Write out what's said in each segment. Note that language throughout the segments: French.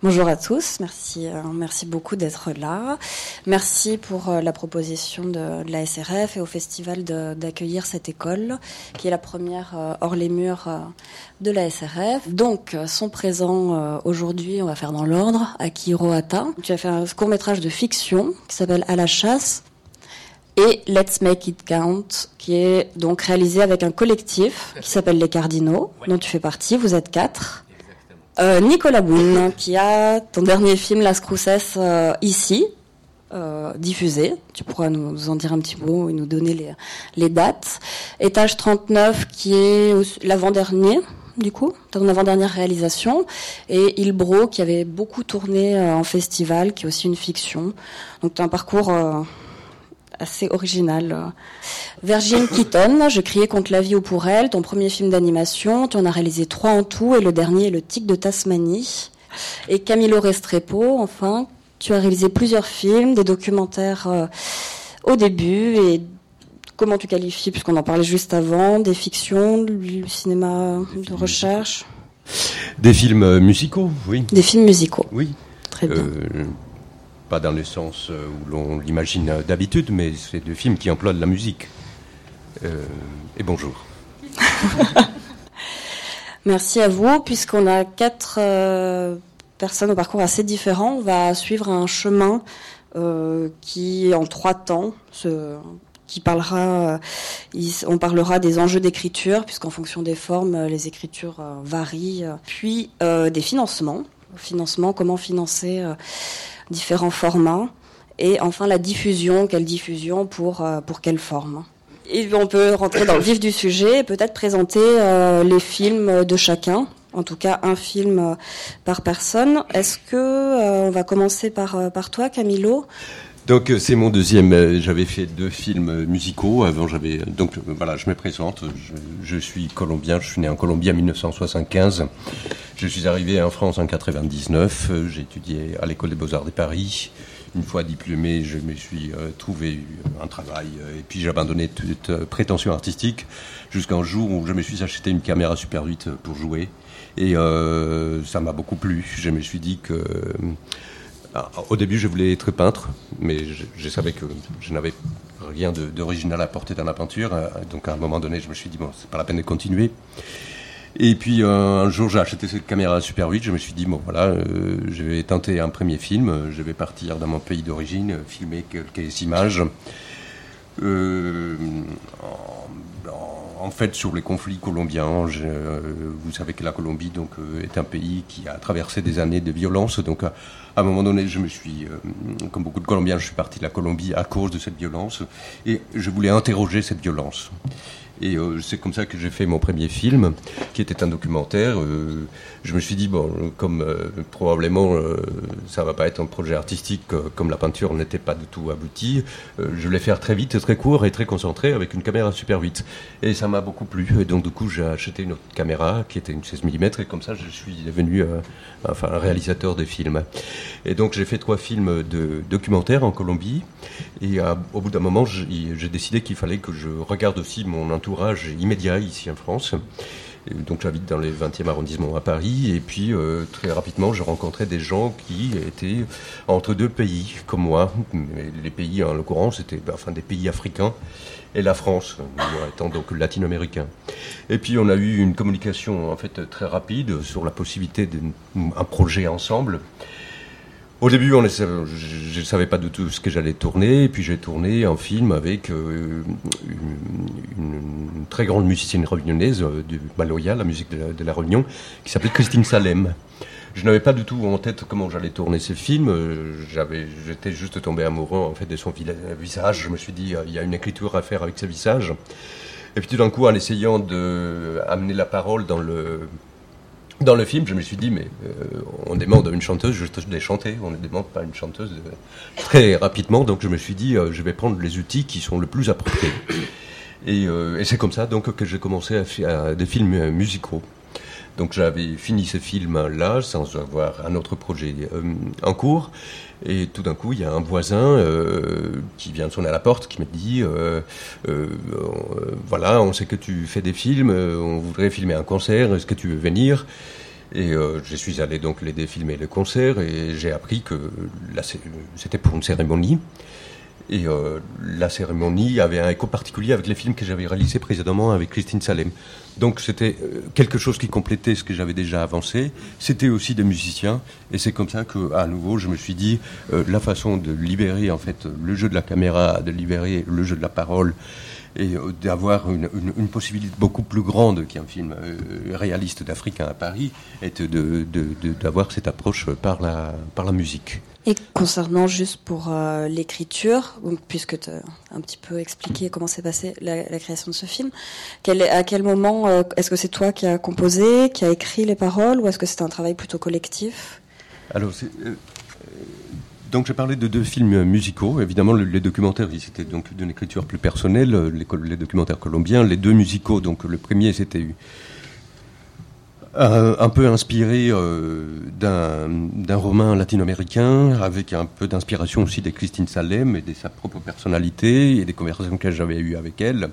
Bonjour à tous, merci, euh, merci beaucoup d'être là. Merci pour euh, la proposition de, de, la SRF et au festival d'accueillir cette école, qui est la première euh, hors les murs de la SRF. Donc, sont présents aujourd'hui, on va faire dans l'ordre, Aki Roata. Tu as fait un court métrage de fiction qui s'appelle À la chasse et Let's Make It Count, qui est donc réalisé avec un collectif qui s'appelle Les Cardinaux, dont tu fais partie. Vous êtes quatre. Euh, Nicolas Boone, qui a ton dernier film Las Cruces euh, ici, euh, diffusé. Tu pourras nous en dire un petit mot et nous donner les, dates. Étage 39, qui est l'avant-dernier, du coup, ton avant-dernière réalisation. Et Il Bro, qui avait beaucoup tourné en festival, qui est aussi une fiction. Donc tu as un parcours assez original. Virgin Keaton, Je criais contre la vie ou pour elle, ton premier film d'animation. Tu en as réalisé trois en tout et le dernier est Le Tic de Tasmanie. Et Camilo Restrepo, enfin, tu as réalisé plusieurs films, des documentaires euh, au début et comment tu qualifies, puisqu'on en parlait juste avant, des fictions, du cinéma de recherche? Des films euh, musicaux, oui. Des films musicaux. Oui. Très bien. Euh, pas dans le sens euh, où l'on l'imagine d'habitude, mais c'est des films qui emploient de la musique. Euh, et bonjour. Merci à vous, puisqu'on a quatre euh, personnes au parcours assez différent. On va suivre un chemin qui, en trois temps, qui parlera, on parlera des enjeux d'écriture, puisqu'en fonction des formes, les écritures varient, puis des financements, financement, comment financer différents formats. Et enfin la diffusion, quelle diffusion pour, euh, pour quelle forme. Et on peut rentrer dans le vif du sujet et peut-être présenter euh, les films de chacun, en tout cas un film euh, par personne. Est-ce que on va commencer par, par toi, Camilo? Donc c'est mon deuxième. J'avais fait deux films musicaux. Avant j'avais donc voilà, je me présente. Je, suis colombien. Je suis né en Colombie en 1975. Je suis arrivé en France en 99. Euh, j'ai étudié à l'école des beaux-arts de Paris. Une fois diplômé, je me suis euh, trouvé un travail euh, et puis j'ai abandonné toute prétention artistique jusqu'à un jour où je me suis acheté une caméra Super 8 pour jouer. Et ça m'a beaucoup plu. Je me suis dit que au début, je voulais être peintre, mais je, savais que je n'avais rien d'original à apporter dans la peinture. Donc, à un moment donné, je me suis dit, bon, c'est pas la peine de continuer. Et puis euh, un jour, j'ai acheté cette caméra Super 8. Je me suis dit, bon voilà, euh, je vais tenter un premier film. Je vais partir dans mon pays d'origine, filmer quelques images. Euh, en, fait, sur les conflits colombiens, vous savez que la Colombie donc, est un pays qui a traversé des années de violence. Donc, à, un moment donné, je me suis, comme beaucoup de Colombiens, je suis parti de la Colombie à cause de cette violence. Et je voulais interroger cette violence. Et euh, c'est comme ça que j'ai fait mon premier film, qui était un documentaire. Euh, je me suis dit, bon, comme euh, probablement ça va pas être un projet artistique comme la peinture n'était pas du tout abouti, je voulais faire très vite, très court et très concentré avec une caméra super vite. Et ça m'a beaucoup plu. Et donc, du coup, j'ai acheté une autre caméra qui était une 16 mm et comme ça, je suis devenu enfin, réalisateur de films. Et donc, j'ai fait trois films de documentaires en Colombie. Et au bout d'un moment, j'ai décidé qu'il fallait que je regarde aussi mon entourage immédiat ici en France. donc j'habite dans le 20e arrondissement à Paris et puis euh, très rapidement je rencontrais des gens qui étaient entre deux pays comme moi. les pays en l'occurrence c'était ben, enfin des pays africains et la France, moi étant donc latino-américain. Et puis on a eu une communication en fait très rapide sur la possibilité d'un projet ensemble. Au début, on je ne savais pas du tout ce que j'allais tourner, puis j'ai tourné un film avec euh, une, très grande musicienne réunionnaise euh, du Maloya, la musique de la, Réunion, qui s'appelait Christine Salem. Je n'avais pas du tout en tête comment j'allais tourner ce film. Euh, j'étais juste tombé amoureux en fait de son visage. Je me suis dit, il y a une écriture à faire avec ce visage. Et puis tout d'un coup, en essayant de amener la parole dans le dans le film, je me suis dit, mais euh, on demande à une chanteuse juste de chanter, on ne demande pas à une chanteuse très rapidement. Donc je me suis dit, euh, je vais prendre les outils qui sont le plus appropriés. Et, euh, et c'est comme ça donc que j'ai commencé à faire des films musicaux. Donc j'avais fini ce film-là sans avoir un autre projet en cours. Et tout d'un coup, il y a un voisin euh, qui vient sonner à la porte, qui me dit euh, euh, Voilà, on sait que tu fais des films, on voudrait filmer un concert, est-ce que tu veux venir? Et euh, je suis allé donc l'aider filmer le concert et j'ai appris que c'était pour une cérémonie. Et euh, la cérémonie avait un écho particulier avec les films que j'avais réalisés précédemment avec Christine Salem. Donc c'était euh, quelque chose qui complétait ce que j'avais déjà avancé. C'était aussi des musiciens. Et c'est comme ça que, à nouveau, je me suis dit, euh, la façon de libérer en fait le jeu de la caméra, de libérer le jeu de la parole et d'avoir une, possibilité beaucoup plus grande qu'un film réaliste d'Africain à Paris, est d'avoir de, de, cette approche par la, par la musique. Et concernant juste pour euh, l'écriture, puisque tu as un petit peu expliqué comment s'est passée la, création de ce film, à quel moment euh, est-ce que c'est toi qui as composé, qui a écrit les paroles, ou est-ce que c'est un travail plutôt collectif? Alors, euh, donc j'ai parlé de deux films musicaux. Évidemment, les documentaires, c'était donc d'une écriture plus personnelle, les, les, documentaires colombiens. Les deux musicaux, donc le premier, c'était euh, un peu inspiré euh, d'un roman latino-américain, avec un peu d'inspiration aussi de Christine Salem et de sa propre personnalité et des conversations que j'avais eues avec elle.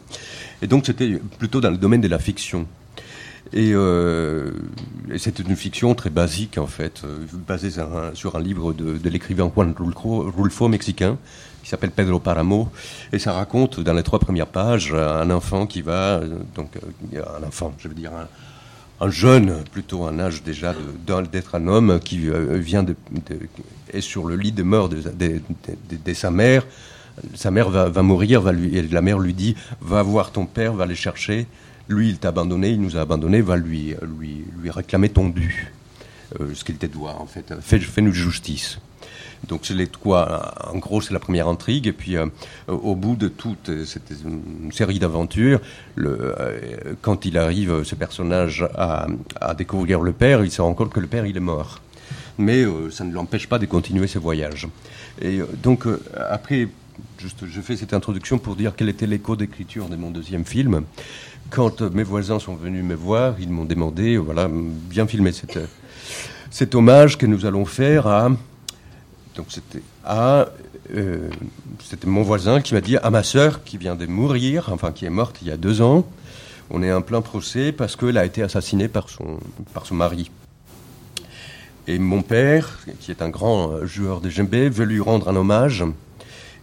Et donc c'était plutôt dans le domaine de la fiction. Et, euh, c'était une fiction très basique en fait, euh, basée sur un, livre de, de l'écrivain Juan Rulfo mexicain qui s'appelle Pedro Paramo, et ça raconte dans les trois premières pages un enfant qui va, donc un enfant, je veux dire un, un jeune, plutôt un âge déjà d'être un homme qui euh, vient de, est sur le lit de mort de, sa mère. Sa mère va, va mourir, va lui, et la mère lui dit va voir ton père, va les chercher. Lui, il t'a abandonné, il nous a abandonné, va lui, lui, lui réclamer ton dû. Euh, ce qu'il te doit, en fait. Fais-nous justice. Donc c'est les trois. En gros, c'est la première intrigue. Et puis, euh, au bout de toute cette série d'aventures, euh, quand il arrive, ce personnage, à, découvrir le père, il se rend compte que le père, il est mort. Mais euh, ça ne l'empêche pas de continuer ses voyages. Et donc, après, je fais cette introduction pour dire quel était l'écho d'écriture de mon deuxième film. Quand mes voisins sont venus me voir, ils m'ont demandé, voilà, bien filmer cet hommage que nous allons faire à donc c'était à euh, c'était mon voisin qui m'a dit à ma sœur qui vient de mourir, enfin qui est morte il y a deux ans. On est en plein procès parce qu'elle a été assassinée par son par son mari. Et mon père, qui est un grand joueur de djembé, veut lui rendre un hommage.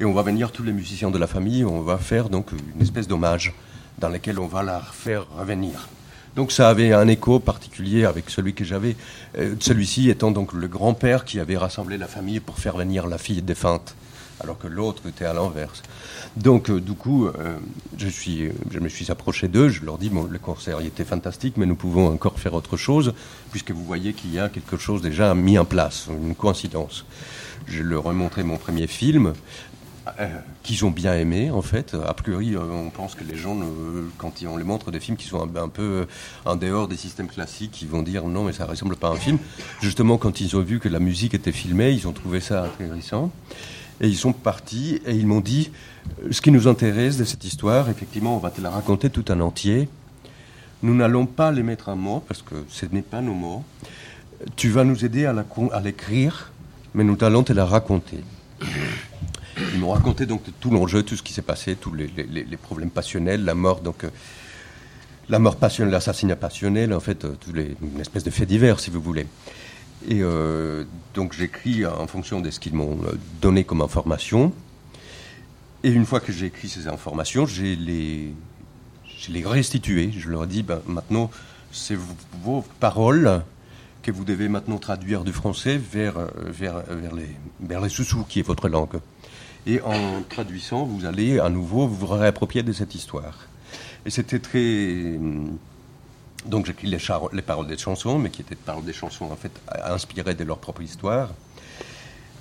Et on va venir tous les musiciens de la famille. On va faire donc une espèce d'hommage dans lequel on va la faire revenir. Donc ça avait un écho particulier avec celui que j'avais, euh, celui-ci étant donc le grand-père qui avait rassemblé la famille pour faire venir la fille défunte, alors que l'autre était à l'inverse. Donc euh, du coup, euh, je, me suis approché d'eux, je leur dis, bon, le concert était fantastique, mais nous pouvons encore faire autre chose, puisque vous voyez qu'il y a quelque chose déjà mis en place, une coïncidence. Je leur ai montré mon premier film, euh, qu'ils ont bien aimé en fait. A priori, euh, on pense que les gens, quand on les montre des films qui sont un, peu euh, en dehors des systèmes classiques, ils vont dire non, mais ça ressemble pas à un film. Justement, quand ils ont vu que la musique était filmée, ils ont trouvé ça intéressant. Et ils sont partis et ils m'ont dit ce qui nous intéresse de cette histoire, effectivement, on va te la raconter tout en entier. Nous n'allons pas les mettre en mots parce que ce n'est pas nos mots. Tu vas nous aider à l'écrire, mais nous allons te la raconter. Ils m'ont raconté donc tout l'enjeu, tout ce qui s'est passé, tous les, problèmes passionnels, la mort, donc euh, la mort passionnelle, l'assassinat passionnel, en fait, euh, une espèce de fait divers, si vous voulez. Et euh, donc j'écris en fonction de ce qu'ils m'ont donné comme information. Et une fois que j'ai écrit ces informations, je les, je les restituées. Je leur ai dit, ben, maintenant, c'est vos paroles que vous devez maintenant traduire du français vers, vers, vers les, vers les sous-sous, qui est votre langue. Et en traduisant, vous allez à nouveau vous réapproprier de cette histoire. Et c'était très. Donc j'écris les, les, paroles des chansons, mais qui étaient des paroles des chansons en fait inspirées de leur propre histoire.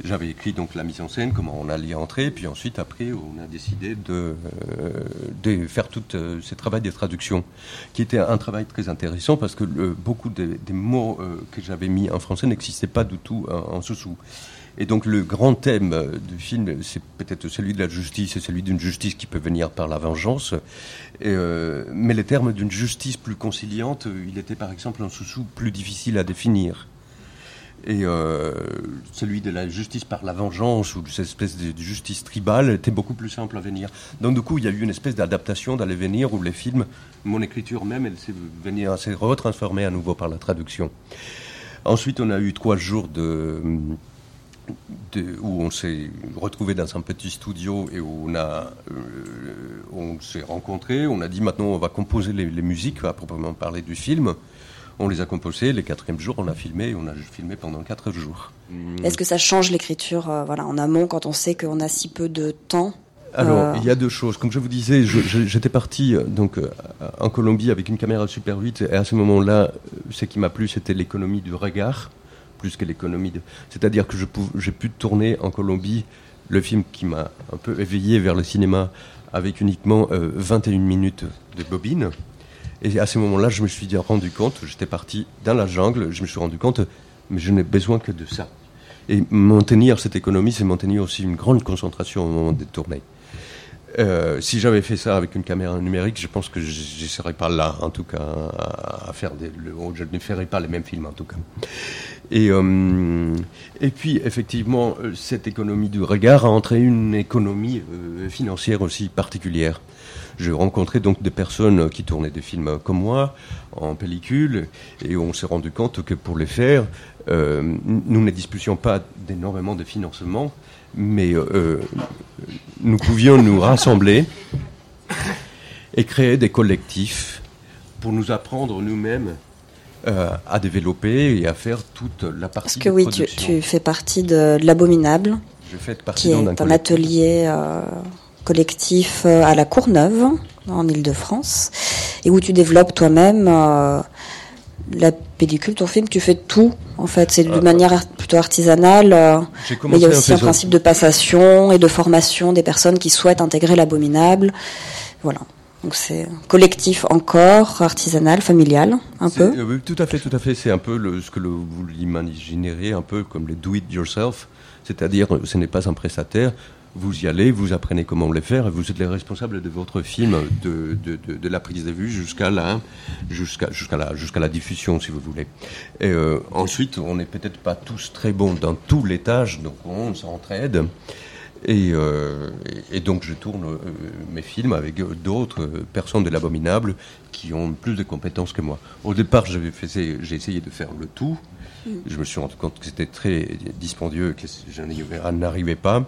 J'avais écrit donc la mise en scène, comment on allait entrer, puis ensuite après on a décidé de, euh, faire tout euh, ce travail de traduction, qui était un travail très intéressant parce que beaucoup des mots euh, que j'avais mis en français n'existaient pas du tout en, en sous-sous. Et donc le grand thème du film, c'est peut-être celui de la justice et celui d'une justice qui peut venir par la vengeance. Euh, mais les termes d'une justice plus conciliante, il était par exemple un sous-sous plus difficile à définir. Et euh, celui de la justice par la vengeance ou de cette espèce de justice tribale était beaucoup plus simple à venir. Donc du coup, il y a eu une espèce d'adaptation d'aller venir où les films, mon écriture même, elle s'est venir, s'est retransformée à nouveau par la traduction. Ensuite, on a eu trois jours de, de où on s'est retrouvé dans un petit studio et où on a, euh, on s'est rencontrés. On a dit maintenant on va composer les, les musiques à proprement parler du film. On les a composés. Les quatrième jours, on a filmé. On a filmé pendant quatre jours. Est-ce que ça change l'écriture euh, voilà, en amont quand on sait qu'on a si peu de temps alors, Euh. il y a deux choses. Comme je vous disais, j'étais parti donc en Colombie avec une caméra Super 8 et à ce moment-là, ce qui m'a plu, c'était l'économie du regard plus que l'économie. C'est-à-dire que j'ai pu tourner en Colombie le film qui m'a un peu éveillé vers le cinéma avec uniquement euh, 21 minutes de bobine. Et à ce moment-là, je me suis rendu compte, j'étais parti dans la jungle, je me suis rendu compte, mais je n'ai besoin que de ça. Et maintenir cette économie, c'est maintenir aussi une grande concentration au moment des tournées. Euh, si j'avais fait ça avec une caméra numérique, je pense que je ne serais pas là, en tout cas, à, faire des, je ne ferais pas les mêmes films, en tout cas. Et, euh, et puis, effectivement, euh, cette économie du regard a entraîné une économie euh, financière aussi particulière. J'ai rencontré donc des personnes qui tournaient des films comme moi, en pellicule, et on s'est rendu compte que pour les faire, nous ne disposions pas d'énormément de financement, mais nous pouvions nous rassembler et créer des collectifs pour nous apprendre nous-mêmes euh, à développer et à faire toute la Parce partie que de oui, tu, fais partie de, de l'Abominable, Je fais partie qui est un collectif. atelier euh, collectif euh, à la Courneuve, en Ile-de-France, et où tu développes toi-même euh, la pellicule, ton film, tu fais tout, en fait. C'est de Ah, manière plutôt artisanale. euh, mais il y a aussi un principe de passation et de formation des personnes qui souhaitent intégrer l'Abominable. Voilà. Donc c'est collectif encore, artisanal, familial, un peu. euh, oui, tout à fait, tout à fait. C'est un peu le, ce que le- vous l'imaginerez, un peu comme le do it yourself. C'est-à-dire, euh, ce n'est pas un prestataire. Vous y allez, vous apprenez comment le faire, et vous êtes les responsables de votre film, de, de, de, de la prise de vue jusqu'à la, jusqu'à, jusqu'à la, jusqu'à la diffusion, si vous voulez. Et euh, ensuite, on n'est peut-être pas tous très bons dans tous les tâches, donc on s'entraide. Et, euh, et, donc je tourne euh, mes films avec d'autres personnes de l'abominable qui ont plus de compétences que moi. Au départ, j'ai essayé de faire le tout. Je me suis rendu compte que c'était très dispendieux, que je n'arrivais pas.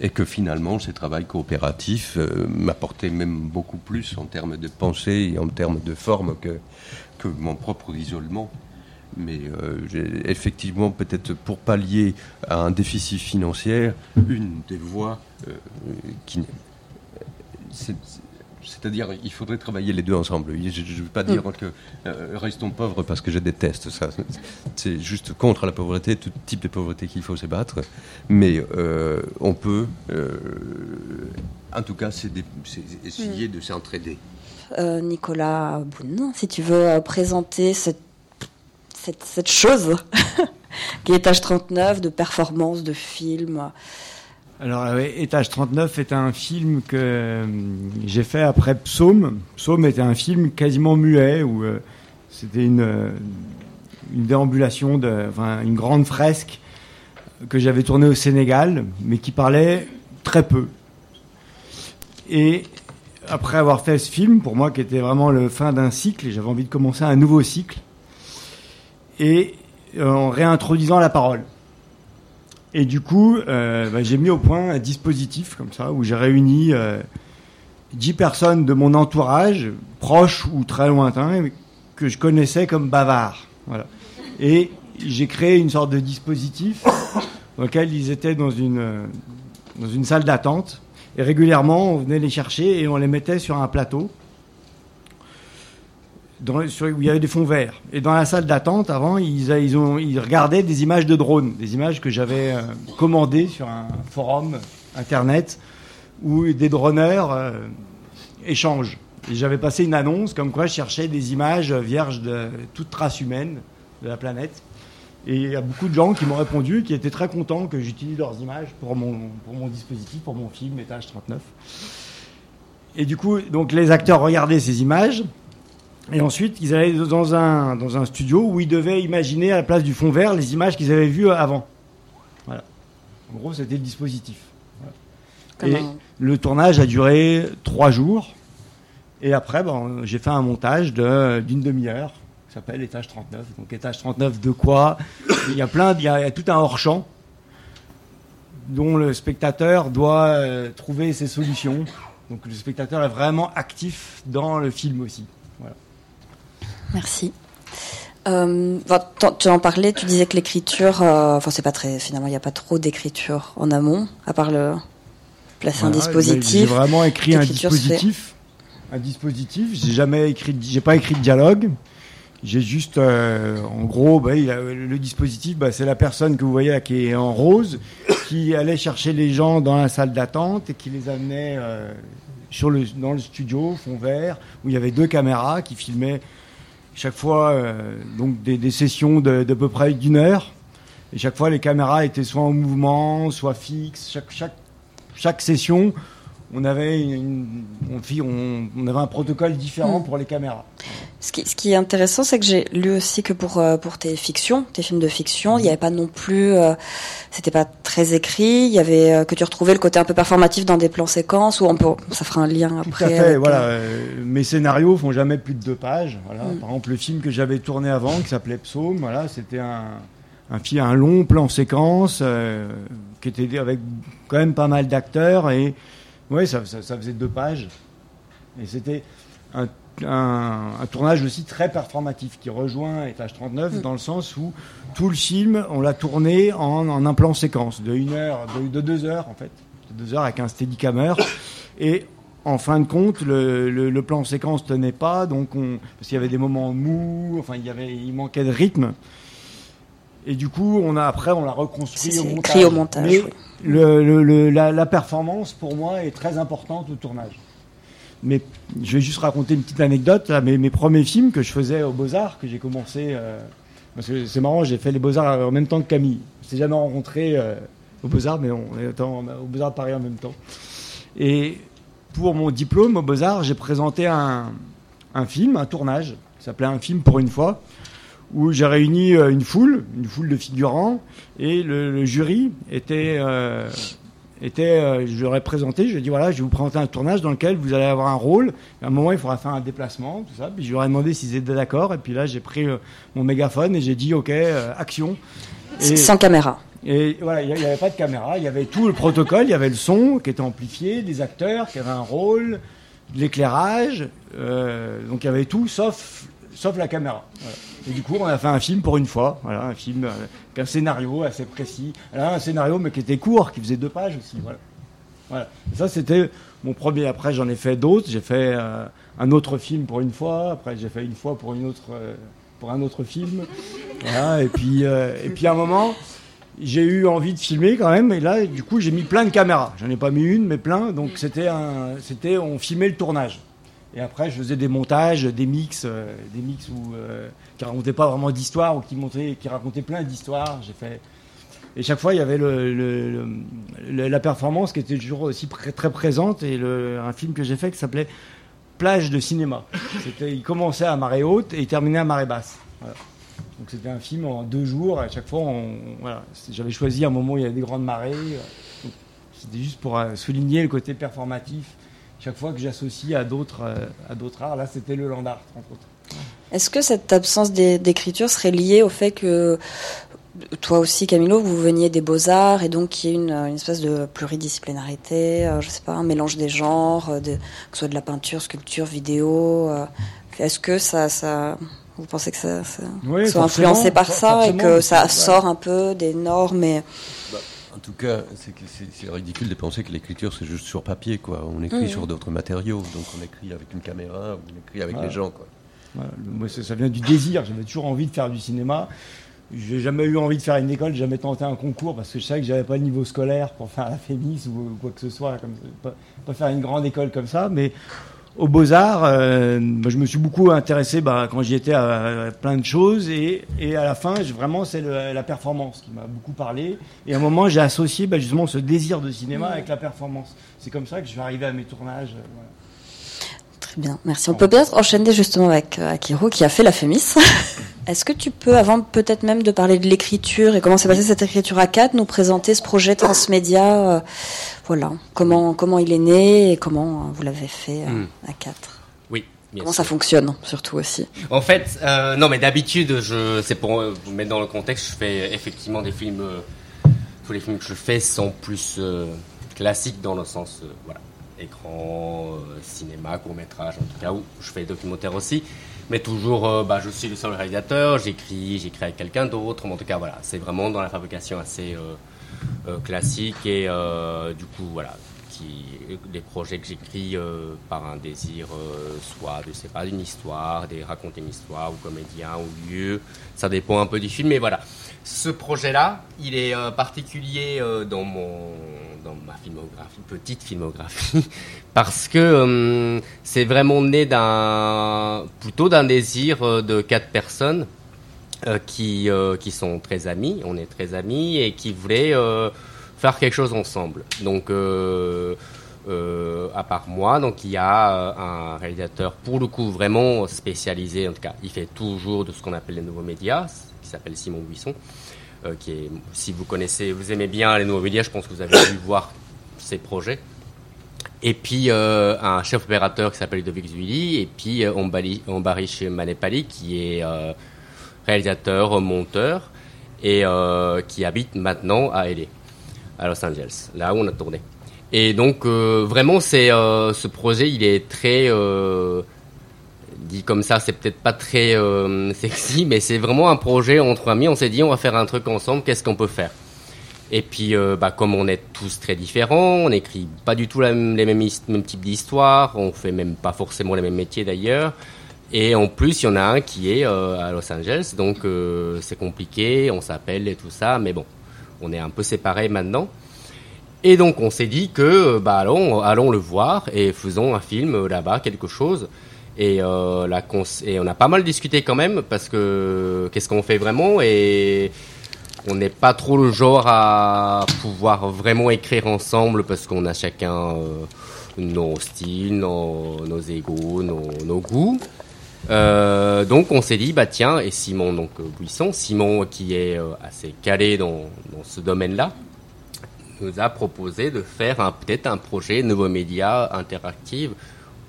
Et que finalement, ce travail coopératif euh, m'apportait même beaucoup plus en termes de pensée et en termes de forme que, que mon propre isolement. Mais euh, effectivement, peut-être pour pallier à un déficit financier, une des voies euh, qui. c'est- C'est-à-dire, il faudrait travailler les deux ensemble. Je ne veux pas dire que euh, restons pauvres parce que je déteste ça. C'est juste contre la pauvreté, tout type de pauvreté qu'il faut se battre. Mais euh, on peut, en tout cas, essayer de s'entraider. Nicolas Boun, si tu veux présenter cette, cette, chose qui est Étage 39 de performance, de film. Alors, euh, Étage 39 est un film que euh, j'ai fait après Psaume. Psaume était un film quasiment muet où euh, c'était une, euh, une déambulation, de, une grande fresque que j'avais tournée au Sénégal, mais qui parlait très peu. Et après avoir fait ce film, pour moi qui était vraiment le fin d'un cycle, j'avais envie de commencer un nouveau cycle, et euh, en réintroduisant la parole. Et du coup, euh, bah, j'ai mis au point un dispositif comme ça où j'ai réuni euh, 10 personnes de mon entourage, proches ou très lointains, que je connaissais comme bavards. Et j'ai créé une sorte de dispositif dans lequel ils étaient dans une, euh, dans une salle d'attente. Et régulièrement, on venait les chercher et on les mettait sur un plateau où il y avait des fonds verts. Et dans la salle d'attente, avant, ils regardaient des images de drones, des images que j'avais euh, commandées sur un forum internet où des droneurs euh, échangent. Et j'avais passé une annonce comme quoi je cherchais des images vierges de toute trace humaine de la planète. Et il y a beaucoup de gens qui m'ont répondu, qui étaient très contents que j'utilise leurs images pour mon, pour mon dispositif, pour mon film Étage 39. Et du coup, donc les acteurs regardaient ces images Et ensuite, ils allaient dans un, dans un studio où ils devaient imaginer à la place du fond vert les images qu'ils avaient vues avant. Voilà. En gros, c'était le dispositif. Voilà. Et le tournage a duré trois jours. Et après, bon, j'ai fait un montage d'une demi-heure qui s'appelle Étage 39. Donc, Étage 39 de quoi? Il y a plein, il y a, tout un hors-champ dont le spectateur doit euh, trouver ses solutions. Donc, le spectateur est vraiment actif dans le film aussi. Voilà. Merci. Euh, tu en parlais, tu disais que l'écriture, euh, enfin c'est pas très, finalement il n'y a pas trop d'écriture en amont, à part le placer un dispositif. J'ai vraiment écrit un dispositif, un dispositif. J'ai jamais écrit, j'ai pas écrit de dialogue. J'ai juste, euh, en gros, bah, le dispositif, bah, c'est la personne que vous voyez là, qui est en rose, qui allait chercher les gens dans la salle d'attente et qui les amenait sur le, dans le studio, fond vert, où il y avait deux caméras qui filmaient chaque fois euh, donc des, sessions de, de peu près d'une heure. Et chaque fois, les caméras étaient soit en mouvement, soit fixes. Chaque, chaque, chaque session, on avait, une, on, on, avait un protocole différent mm. pour les caméras. Ce qui, ce qui est intéressant, c'est que j'ai lu aussi que pour euh, pour tes fictions, tes films de fiction, il n'y avait pas non plus, euh, c'était pas très écrit. Il y avait euh, que tu retrouvais le côté un peu performatif dans des plans séquences où on peut, ça fera un lien après. Tout à fait, voilà. mes scénarios font jamais plus de deux pages. Voilà. Mm. Par exemple, le film que j'avais tourné avant, qui s'appelait Psaume, voilà, c'était un un, un long plan séquence qui était avec quand même pas mal d'acteurs et ouais, ça, ça, ça, faisait deux pages. Et c'était un un, un, tournage aussi très performatif qui rejoint Étage 39 mm. dans le sens où tout le film, on l'a tourné en, en, un plan séquence de une heure, de, de, deux heures en fait, de deux heures avec un steadicammer. Et en fin de compte, le, le, le plan séquence tenait pas, donc on, parce qu'il y avait des moments mous, enfin il y avait, il manquait de rythme. Et du coup, on a après, on l'a reconstruit au montage. au montage. Mais oui. le, la, la performance, pour moi, est très importante au tournage mais je vais juste raconter une petite anecdote. Là, mes, mes premiers films que je faisais au Beaux-Arts, que j'ai commencé. Euh, parce que c'est marrant, j'ai fait les Beaux-Arts en même temps que Camille. On s'est jamais rencontrés euh, au Beaux-Arts, mais on est au Beaux-Arts de Paris en même temps. Et pour mon diplôme au Beaux-Arts, j'ai présenté un, un, film, un tournage, qui s'appelait Un film pour une fois, où j'ai réuni euh, une foule, une foule de figurants, et le, le jury était. Euh, était, euh, je leur ai présenté, je lui ai dit voilà, je vais vous présenter un tournage dans lequel vous allez avoir un rôle. À un moment, il faudra faire un déplacement, tout ça. Puis je leur ai demandé s'ils étaient d'accord. Et puis là, j'ai pris euh, mon mégaphone et j'ai dit ok, action. Et, Sans caméra. Et voilà, il n'y avait pas de caméra, il y avait tout le protocole, il y avait le son qui était amplifié, des acteurs qui avaient un rôle, de l'éclairage, donc il y avait tout sauf, sauf la caméra. Et du coup, on a fait un film pour une fois. Voilà, un film avec un scénario assez précis. Un scénario, mais qui était court, qui faisait deux pages aussi. Voilà. ça, c'était mon premier. Après, j'en ai fait d'autres. J'ai fait euh, un autre film pour une fois. Après, j'ai fait une fois pour une autre, euh, pour un autre film. Et puis, euh, et puis à un moment, j'ai eu envie de filmer quand même. Et là, du coup, j'ai mis plein de caméras. J'en ai pas mis une, mais plein. Donc, c'était, on filmait le tournage. Et après, je faisais des montages, des mix, euh, des mix où, euh, qui racontaient pas vraiment d'histoire ou qui, qui racontaient plein d'histoires. J'ai fait. Et chaque fois, il y avait la performance qui était toujours aussi très, très présente. Et un film que j'ai fait qui s'appelait Plage de cinéma. Il commençait à marée haute et il terminait à marée basse. Donc c'était un film en deux jours. À chaque fois, j'avais choisi un moment où il y avait des grandes marées. C'était juste pour euh, souligner le côté performatif chaque fois que j'associe à d'autres euh, à d'autres arts. Là, c'était le land art, entre autres. Est-ce que cette absence d'écriture serait liée au fait que toi aussi, Camilo, vous veniez des beaux-arts et donc qu'il y ait une, une, espèce de pluridisciplinarité, euh, je sais pas, un mélange des genres, euh, de, que ce soit de la peinture, sculpture, vidéo. Euh, Est-ce que ça, ça, vous pensez que ça, ça oui, soit influencé par ça et que ça sort un peu des normes et... Bah, en tout cas, c'est ridicule de penser que l'écriture c'est juste sur papier, quoi. On écrit mmh. sur d'autres matériaux, donc on écrit avec une caméra, on écrit avec voilà. les gens, quoi. Voilà. Moi, ça, vient du désir. J'avais toujours envie de faire du cinéma. J'ai jamais eu envie de faire une école, jamais tenté un concours parce que je savais que j'avais pas le niveau scolaire pour faire la FEMIS ou quoi que ce soit, comme, pas, pas faire une grande école comme ça. Mais aux Beaux-Arts, euh, je me suis beaucoup intéressé bah, quand j'y étais à, à, plein de choses et, et à la fin, vraiment, c'est la performance qui m'a beaucoup parlé. Et à un moment, j'ai associé bah, justement ce désir de cinéma avec la performance. C'est comme ça que je suis arrivé à mes tournages. Euh, voilà. Bien, merci. On peut peut-être enchaîner justement avec euh, Akiro qui a fait la Fémis. Est-ce que tu peux, avant peut-être même de parler de l'écriture et comment s'est passée cette écriture à 4, nous présenter ce projet transmédia euh, Voilà, comment, comment il est né et comment vous l'avez fait hmm. à 4 Oui. comment ça fonctionne, surtout aussi? En fait, non, mais d'habitude, je, c'est pour vous mettre dans le contexte, je fais effectivement des films. tous les films que je fais sont plus classiques dans le sens, voilà, écran, euh, cinéma, court métrage, en tout cas, où je fais documentaire aussi. Mais toujours, euh, bah, je suis le seul réalisateur, j'écris, j'écris avec quelqu'un d'autre. Mais en tout cas, voilà, c'est vraiment dans la fabrication assez euh, classique. Et du coup, voilà, qui, les projets que j'écris par un désir, soit, je sais pas, d'une histoire, de raconter une histoire, ou comédien, ou lieu. Ça dépend un peu du film, mais voilà. Ce projet-là, il est particulier dans mon dans ma filmographie, petite filmographie, parce que euh, c'est vraiment né d'un plutôt d'un désir euh, de quatre personnes euh, qui qui sont très amis, on est très amis et qui voulaient faire quelque chose ensemble. Donc à part moi, donc il y a un réalisateur pour le coup vraiment spécialisé, en tout cas, il fait toujours de ce qu'on appelle les nouveaux médias, qui s'appelle Simon Buisson. Euh, qui est, si vous connaissez, vous aimez bien les nouveaux je pense que vous avez dû voir ses projets. Et puis euh, un chef opérateur qui s'appelle Ludovic Zuili, et puis euh, Ombarish Manepali qui est réalisateur, monteur, et qui habite maintenant à LA, à Los Angeles, là où on a tourné. Et donc vraiment, c'est ce projet, il est très dit comme ça, c'est peut-être pas très euh, sexy, mais c'est vraiment un projet entre amis. On s'est dit, on va faire un truc ensemble, qu'est-ce qu'on peut faire? Et puis, euh, bah, comme on est tous très différents, on n'écrit pas du tout les mêmes, types d'histoires, on fait même pas forcément les mêmes métiers d'ailleurs. Et en plus, il y en a un qui est euh, à Los Angeles, donc c'est compliqué, on s'appelle et tout ça, mais bon, on est un peu séparés maintenant. Et donc on s'est dit que bah allons le voir et faisons un film là-bas, quelque chose. Et, euh, et on a pas mal discuté quand même parce que qu'est-ce qu'on fait vraiment? Et on n'est pas trop le genre à pouvoir vraiment écrire ensemble parce qu'on a chacun euh, nos styles, nos, nos égos, nos, goûts. Euh, donc on s'est dit bah tiens et Simon donc Buisson, Simon qui est assez calé dans, dans ce domaine-là, nous a proposé de faire peut-être un projet nouveau média interactive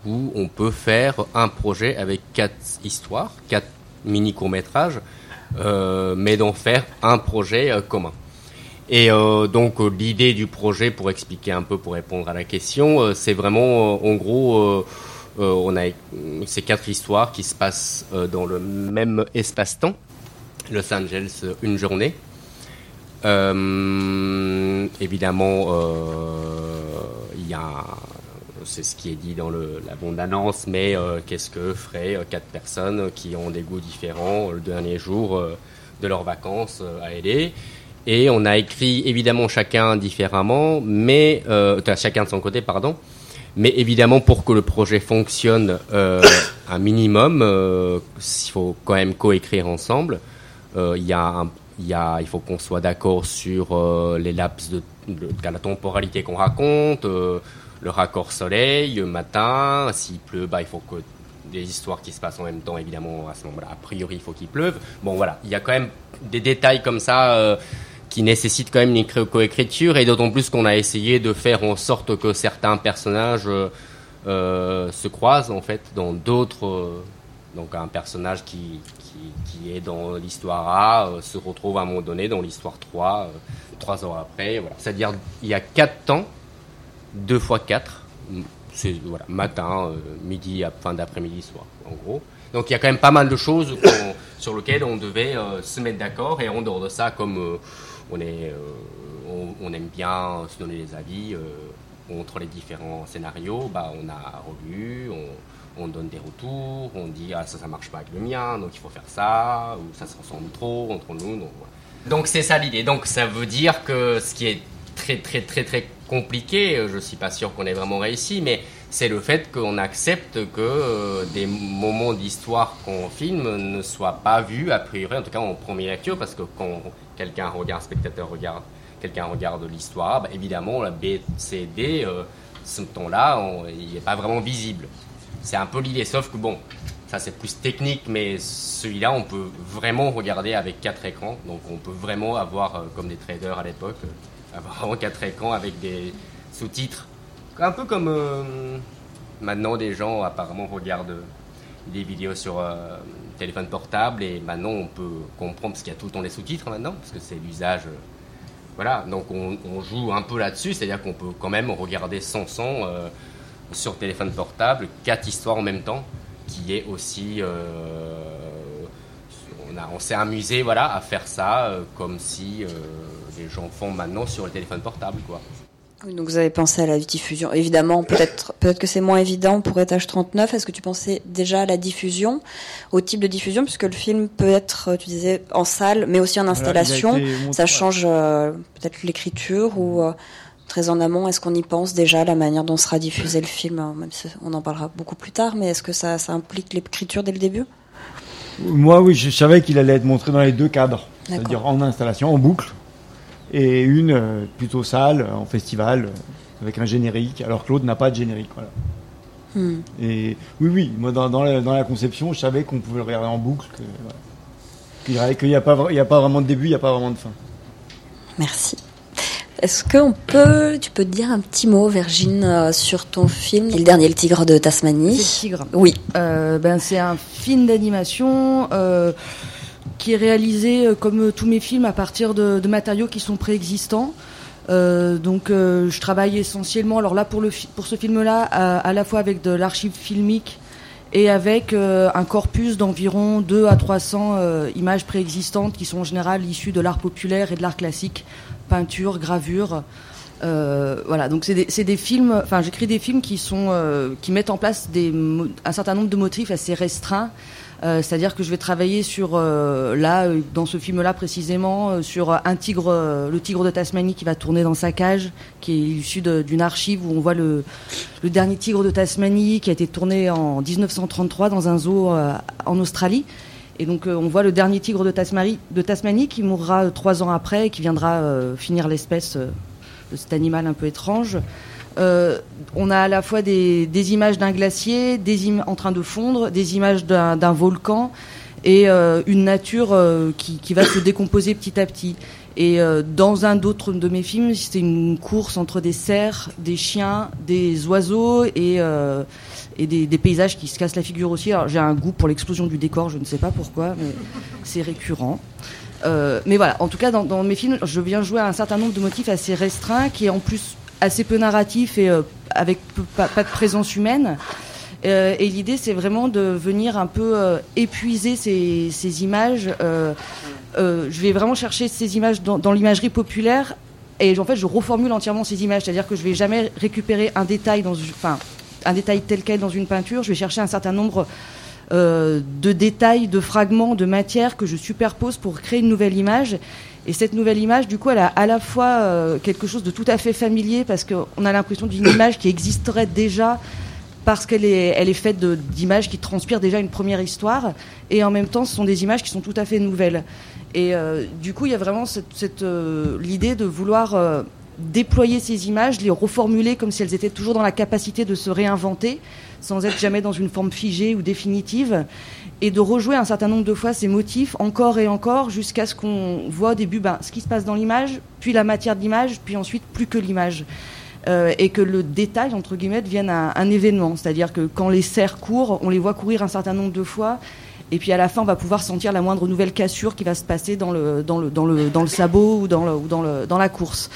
on peut faire un projet avec quatre histoires, quatre mini courts-métrages, euh, mais d'en faire un projet euh, commun. Et euh, donc l'idée du projet, pour expliquer un peu, pour répondre à la question, c'est vraiment, en gros, on a ces quatre histoires qui se passent dans le même espace-temps, Los Angeles, une journée. évidemment, il y a c'est ce qui est dit dans la bande-annonce, mais euh, qu'est-ce que feraient euh, quatre personnes qui ont des goûts différents le dernier jour euh, de leurs vacances à LA Et on a écrit évidemment chacun différemment, mais chacun de son côté, pardon. Mais évidemment, pour que le projet fonctionne un minimum, il faut quand même coécrire ensemble. Il y a il, faut qu'on soit d'accord sur les laps de, la temporalité qu'on raconte, le raccord soleil, le matin, s'il pleut, bah, il faut que des histoires qui se passent en même temps, évidemment, à ce moment-là, a priori, il faut qu'il pleuve. Bon, voilà, il y a quand même des détails comme ça euh, qui nécessitent quand même une coécriture, et d'autant plus qu'on a essayé de faire en sorte que certains personnages euh, se croisent, en fait, dans d'autres... Euh, donc un personnage qui, qui, est dans l'histoire A se retrouve à un moment donné dans l'histoire 3, trois ans après. Voilà. C'est-à-dire il y a quatre temps deux fois quatre. C'est voilà, matin, euh, midi, fin d'après-midi, soir, en gros. Donc il y a quand même pas mal de choses sur lesquelles on devait euh, se mettre d'accord. Et en dehors de ça, comme euh, on, est, on, aime bien se donner des avis entre les différents scénarios, bah, on a relu, on, donne des retours, on dit ah ça ça marche pas avec le mien, donc il faut faire ça, ou ça se ressemble trop entre nous. Donc, donc c'est ça l'idée. Donc ça veut dire que ce qui est très très très très compliqué, je ne suis pas sûr qu'on ait vraiment réussi, mais c'est le fait qu'on accepte que euh, des moments d'histoire qu'on filme ne soient pas vus, a priori, en tout cas en première lecture, parce que quand quelqu'un regarde, spectateur regarde, quelqu'un regarde l'histoire, bah, évidemment, la B, C, D, euh, ce temps-là, il n'est pas vraiment visible. c'est un peu l'idée, sauf que bon, ça c'est plus technique, mais celui-là, on peut vraiment regarder avec quatre écrans. Donc on peut vraiment avoir, euh, comme des traders à l'époque, euh, vraiment quatre écrans avec des sous-titres. Un peu comme euh, maintenant des gens apparemment regardent des vidéos sur téléphone portable et maintenant on peut comprendre parce qu'il y a tout le temps les sous-titres maintenant, parce que c'est l'usage. voilà, donc on, joue un peu là-dessus, c'est-à-dire qu'on peut quand même regarder sans son sur téléphone portable quatre histoires en même temps qui est aussi euh, on, a, on s'est amusé voilà à faire ça euh, comme si euh, les gens font maintenant sur le téléphone portable quoi. donc vous avez pensé à la diffusion. Évidemment, peut-être peut-être que c'est moins évident pour Étage 39. Est-ce que tu pensais déjà à la diffusion, au type de diffusion, puisque le film peut être, tu disais, en salle, mais aussi en installation. Ça change peut-être l'écriture ou très en amont, est-ce qu'on y pense déjà, la manière dont sera diffusé le film Même si on en parlera beaucoup plus tard, mais est-ce que ça, implique l'écriture dès le début? Moi, oui, je savais qu'il allait être montré dans les deux cadres, c'est-à-dire en installation, en boucle, et une euh, plutôt salle, en festival, euh, avec un générique, alors que l'autre n'a pas de générique. Voilà. Hmm. Et oui, oui, moi, dans, la, conception, je savais qu'on pouvait le regarder en boucle, qu'il n'y a, pas, a pas vraiment de début, il n'y a pas vraiment de fin. Merci. Est-ce qu'on peut, tu peux dire un petit mot, Virgin, euh, sur ton film Le dernier, le tigre de Tasmanie. Le tigre. Oui. Euh, ben, c'est un film d'animation euh, qui est réalisé, comme tous mes films, à partir de, matériaux qui sont préexistants. donc, je travaille essentiellement, alors là, pour, ce film-là, à, la fois avec de l'archive filmique et avec un corpus d'environ 2 à 300 images préexistantes qui sont en général issues de l'art populaire et de l'art classique peinture, gravure. Euh, voilà, donc c'est des, films. Enfin, j'écris des films qui sont euh, qui mettent en place un certain nombre de motifs assez restreints. Euh, c'est-à-dire que je vais travailler sur là, dans ce film-là précisément, sur un tigre, le tigre de Tasmanie qui va tourner dans sa cage, qui est issu d'une archive où on voit le, dernier tigre de Tasmanie qui a été tourné en 1933 dans un zoo en Australie. Et donc euh, on voit le dernier tigre de Tasmanie, qui mourra euh, trois ans après et qui viendra euh, finir l'espèce de cet animal un peu étrange. On a à la fois des, images d'un glacier, en train de fondre, des images d'un volcan et une nature qui, qui, va se décomposer petit à petit. Et dans un d'autres de mes films, c'était une course entre des cerfs, des chiens, des oiseaux et des, paysages qui se cassent la figure aussi. Alors j'ai un goût pour l'explosion du décor, je ne sais pas pourquoi, mais c'est récurrent. Euh, mais voilà, en tout cas, dans, mes films, je viens jouer un certain nombre de motifs assez restreints, qui en plus assez peu narratif et euh, avec pas, de présence humaine. Euh, et l'idée, c'est vraiment de venir un peu épuiser ces, images. je vais vraiment chercher ces images dans, l'imagerie populaire et en fait, je reformule entièrement ces images, c'est-à-dire que je vais jamais récupérer un détail dans, enfin, un détail tel quel dans une peinture, je vais chercher un certain nombre euh, de détails, de fragments, de matière que je superpose pour créer une nouvelle image. Et cette nouvelle image, du coup, elle a à la fois euh, quelque chose de tout à fait familier parce qu'on a l'impression d'une image qui existerait déjà parce qu'elle est, elle est faite d'images qui transpirent déjà une première histoire, et en même temps, ce sont des images qui sont tout à fait nouvelles. Et euh, du coup, il y a vraiment cette, l'idée de vouloir déployer ces images, les reformuler comme si elles étaient toujours dans la capacité de se réinventer, sans être jamais dans une forme figée ou définitive, et de rejouer un certain nombre de fois ces motifs encore et encore jusqu'à ce qu'on voit au début ben, ce qui se passe dans l'image, puis la matière de l'image, puis ensuite plus que l'image. Euh, et que le détail, entre guillemets, devienne un, un événement. C'est-à-dire que quand les cerfs courent, on les voit courir un certain nombre de fois, et puis à la fin, on va pouvoir sentir la moindre nouvelle cassure qui va se passer dans le, dans le, dans le, dans le sabot ou dans, le, ou dans, le, dans la course.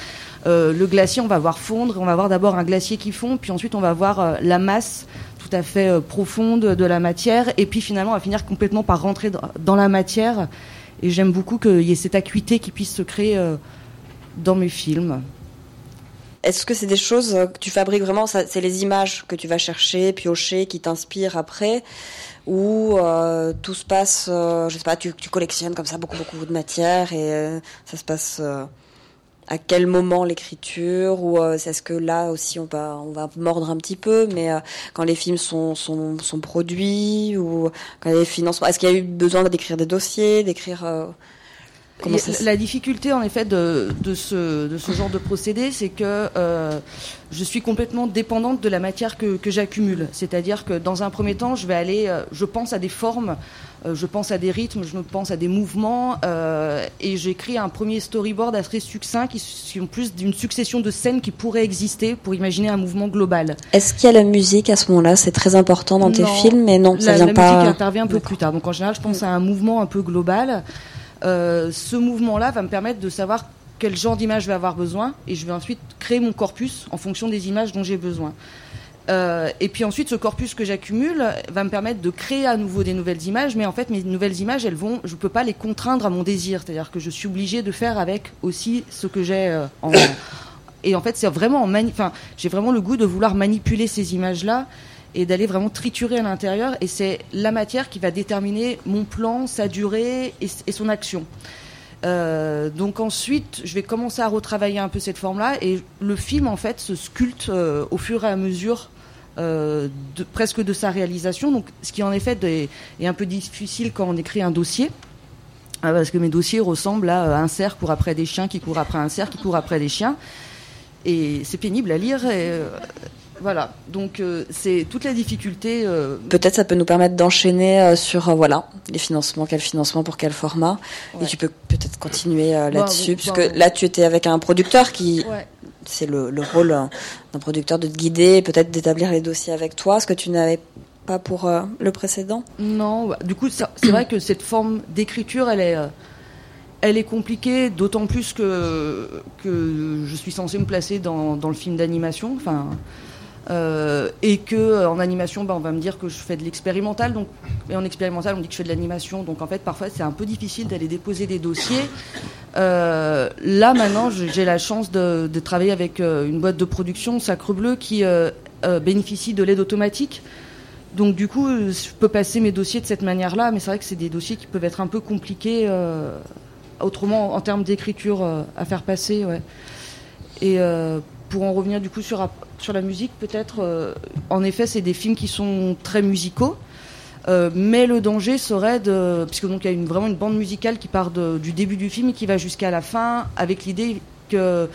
Euh, le glacier, on va voir fondre. On va voir d'abord un glacier qui fond, puis ensuite on va voir euh, la masse tout à fait euh, profonde de la matière, et puis finalement va finir complètement par rentrer dans la matière. Et j'aime beaucoup qu'il y ait cette acuité qui puisse se créer dans mes films. Est-ce que c'est des choses que tu fabriques vraiment C'est les images que tu vas chercher, piocher, qui t'inspirent après? Ou tout se passe, je sais pas, tu, collectionnes comme ça beaucoup, beaucoup de matière et ça se passe à quel moment l'écriture ou euh, est-ce que là aussi on va on va mordre un petit peu mais euh, quand les films sont, sont sont produits ou quand les financements est-ce qu'il y a eu besoin d'écrire des dossiers d'écrire euh, la difficulté en effet de, de, ce, de ce genre de procédé, c'est que euh, je suis complètement dépendante de la matière que, que j'accumule. C'est-à-dire que dans un premier temps, je vais aller, euh, je pense à des formes, je pense à des rythmes, je pense à des mouvements, euh, et j'écris un premier storyboard assez succinct qui sont plus d'une succession de scènes qui pourraient exister pour imaginer un mouvement global. Est-ce qu'il y a la musique à ce moment-là? C'est très important dans tes films, mais non, ça la, vient la pas. musique intervient un peu plus tard. Donc en général, je pense à un mouvement un peu global. Euh, ce mouvement-là va me permettre de savoir quel genre d'image je vais avoir besoin et je vais ensuite créer mon corpus en fonction des images dont j'ai besoin. Euh, et puis ensuite, ce corpus que j'accumule va me permettre de créer à nouveau des nouvelles images, mais en fait, mes nouvelles images, elles vont, je peux pas les contraindre à mon désir, c'est-à-dire que je suis obligée de faire avec aussi ce que j'ai euh, en. Et en fait, c'est vraiment, en enfin, j'ai vraiment le goût de vouloir manipuler ces images-là et d'aller vraiment triturer à l'intérieur. Et c'est la matière qui va déterminer mon plan, sa durée et, son action. Euh, donc ensuite, je vais commencer à retravailler un peu cette forme-là et le film en fait se sculpte euh, au fur et à mesure de, presque de sa réalisation. Donc, ce qui en effet est, est un peu difficile quand on écrit un dossier. euh, Parce que mes dossiers ressemblent à un cerf court après des chiens, qui court après un cerf, qui court après des chiens. Et c'est pénible à lire. Et, euh, voilà, donc euh, c'est toute la difficulté. euh, Peut-être ça peut nous permettre d'enchaîner euh, sur euh, voilà les financements, quel financement pour quel format. Ouais. Et tu peux peut-être continuer euh, Bah, là-dessus, bon, puisque bah, là tu étais avec un producteur qui ouais. C'est le, le rôle d'un producteur de te guider, peut-être d'établir les dossiers avec toi, ce que tu n'avais pas pour euh, le précédent? Non, bah, du coup, c'est vrai que cette forme d'écriture, elle est, euh, compliquée, d'autant plus que, je suis censée me placer dans, le film d'animation. Euh, et que euh, en animation, bah, on va me dire que je fais de l'expérimental. Donc, et en expérimental, on dit que je fais de l'animation. Donc, en fait, parfois, c'est un peu difficile d'aller déposer des dossiers. Euh, là, maintenant, j'ai la chance de, travailler avec une boîte de production, Sacre Bleu, qui bénéficie de l'aide automatique. Donc du coup, je peux passer mes dossiers de cette manière-là, mais c'est vrai que c'est des dossiers qui peuvent être un peu compliqués autrement en termes d'écriture à faire passer. Ouais. Et pour en revenir du coup sur, la musique, peut-être, euh, en effet, c'est des films qui sont très musicaux. Euh, mais le danger serait de, puisque donc il y a vraiment une bande musicale qui part du début du film et qui va jusqu'à la fin, avec l'idée que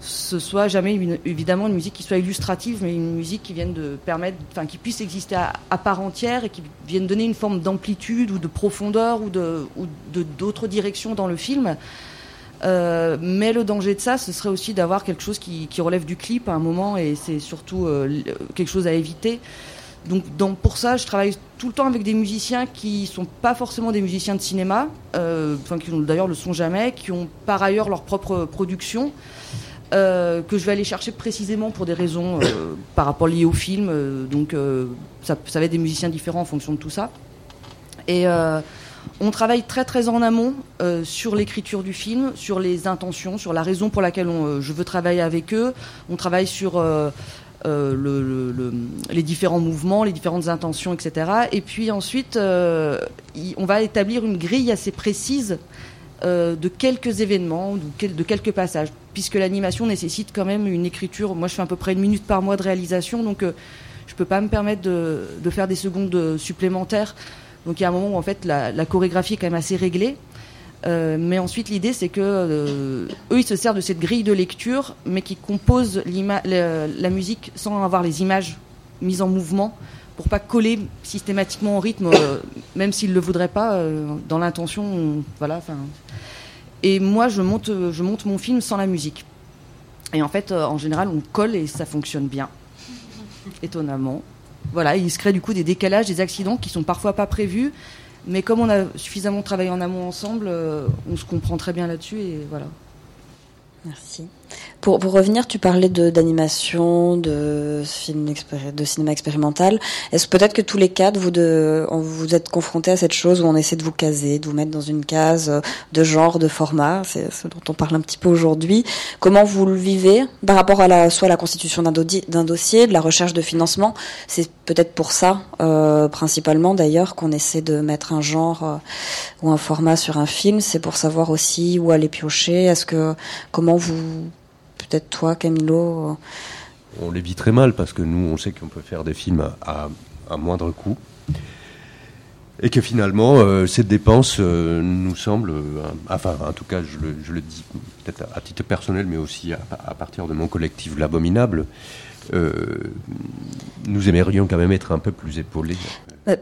ce soit jamais évidemment une musique qui soit illustrative, mais une musique qui vienne de permettre, enfin qui puisse exister à, part entière et qui vienne donner une forme d'amplitude ou de profondeur ou de ou d'autres directions dans le film. Euh, mais le danger de ça, ce serait aussi d'avoir quelque chose qui, relève du clip à un moment, et c'est surtout euh, l- quelque chose à éviter. Donc, pour ça, je travaille tout le temps avec des musiciens qui sont pas forcément des musiciens de cinéma, euh, enfin qui d'ailleurs le sont jamais, qui ont par ailleurs leur propre production, euh, que je vais aller chercher précisément pour des raisons euh, par rapport liées au film. euh, donc, euh, ça, ça va être des musiciens différents en fonction de tout ça. Et euh, on travaille très très en amont euh, sur l'écriture du film, sur les intentions, sur la raison pour laquelle on, euh, je veux travailler avec eux. On travaille sur euh, le, le- le- les différents mouvements, les différentes intentions, etc. Et puis ensuite, on va établir une grille assez précise de quelques événements, de, de quelques passages, puisque l'animation nécessite quand même une écriture. Moi, je fais à peu près une minute par mois de réalisation, donc je peux pas me permettre de, faire des secondes supplémentaires. Donc il y a un moment où en fait la, chorégraphie est quand même assez réglée. Euh, mais ensuite l'idée c'est que euh, eux ils se servent de cette grille de lecture, mais qui composent la, musique sans avoir les images mises en mouvement pour pas coller systématiquement au rythme, euh, même s'ils le voudraient pas. dans l'intention, on- voilà. Et moi je monte, je monte mon film sans la musique. Et en fait, en général, on colle et ça fonctionne bien, étonnamment. Voilà, il se crée du coup des décalages, des accidents qui sont parfois pas prévus, mais comme on a suffisamment travaillé en amont ensemble, euh, on se comprend très bien là-dessus et voilà. Merci. Pour, pour revenir, tu parlais de d'animation, de expéri- de cinéma expérimental. Est-ce peut-être que tous les quatre, vous de, vous êtes confrontés à cette chose où on essaie de vous caser, de vous mettre dans une case de genre, de format, c'est ce dont on parle un petit peu aujourd'hui. Comment vous le vivez par rapport à la, soit la constitution d'un dossier, de la recherche de financement? C'est peut-être pour ça, euh, principalement d'ailleurs, qu'on essaie de mettre un genre euh, ou un format sur un film. C'est pour savoir aussi où aller piocher. Est-ce que comment vous Peut-être toi, Camilo. euh, On les vit très mal parce que nous, on sait qu'on peut faire des films à, à moindre coût. et que finalement, euh, cette dépense euh, nous semble, euh, enfin, en tout cas, je le, je le dis peut-être à, titre personnel, mais aussi à, à partir de mon collectif L'Abominable, nous aimerions quand même être un peu plus épaulés.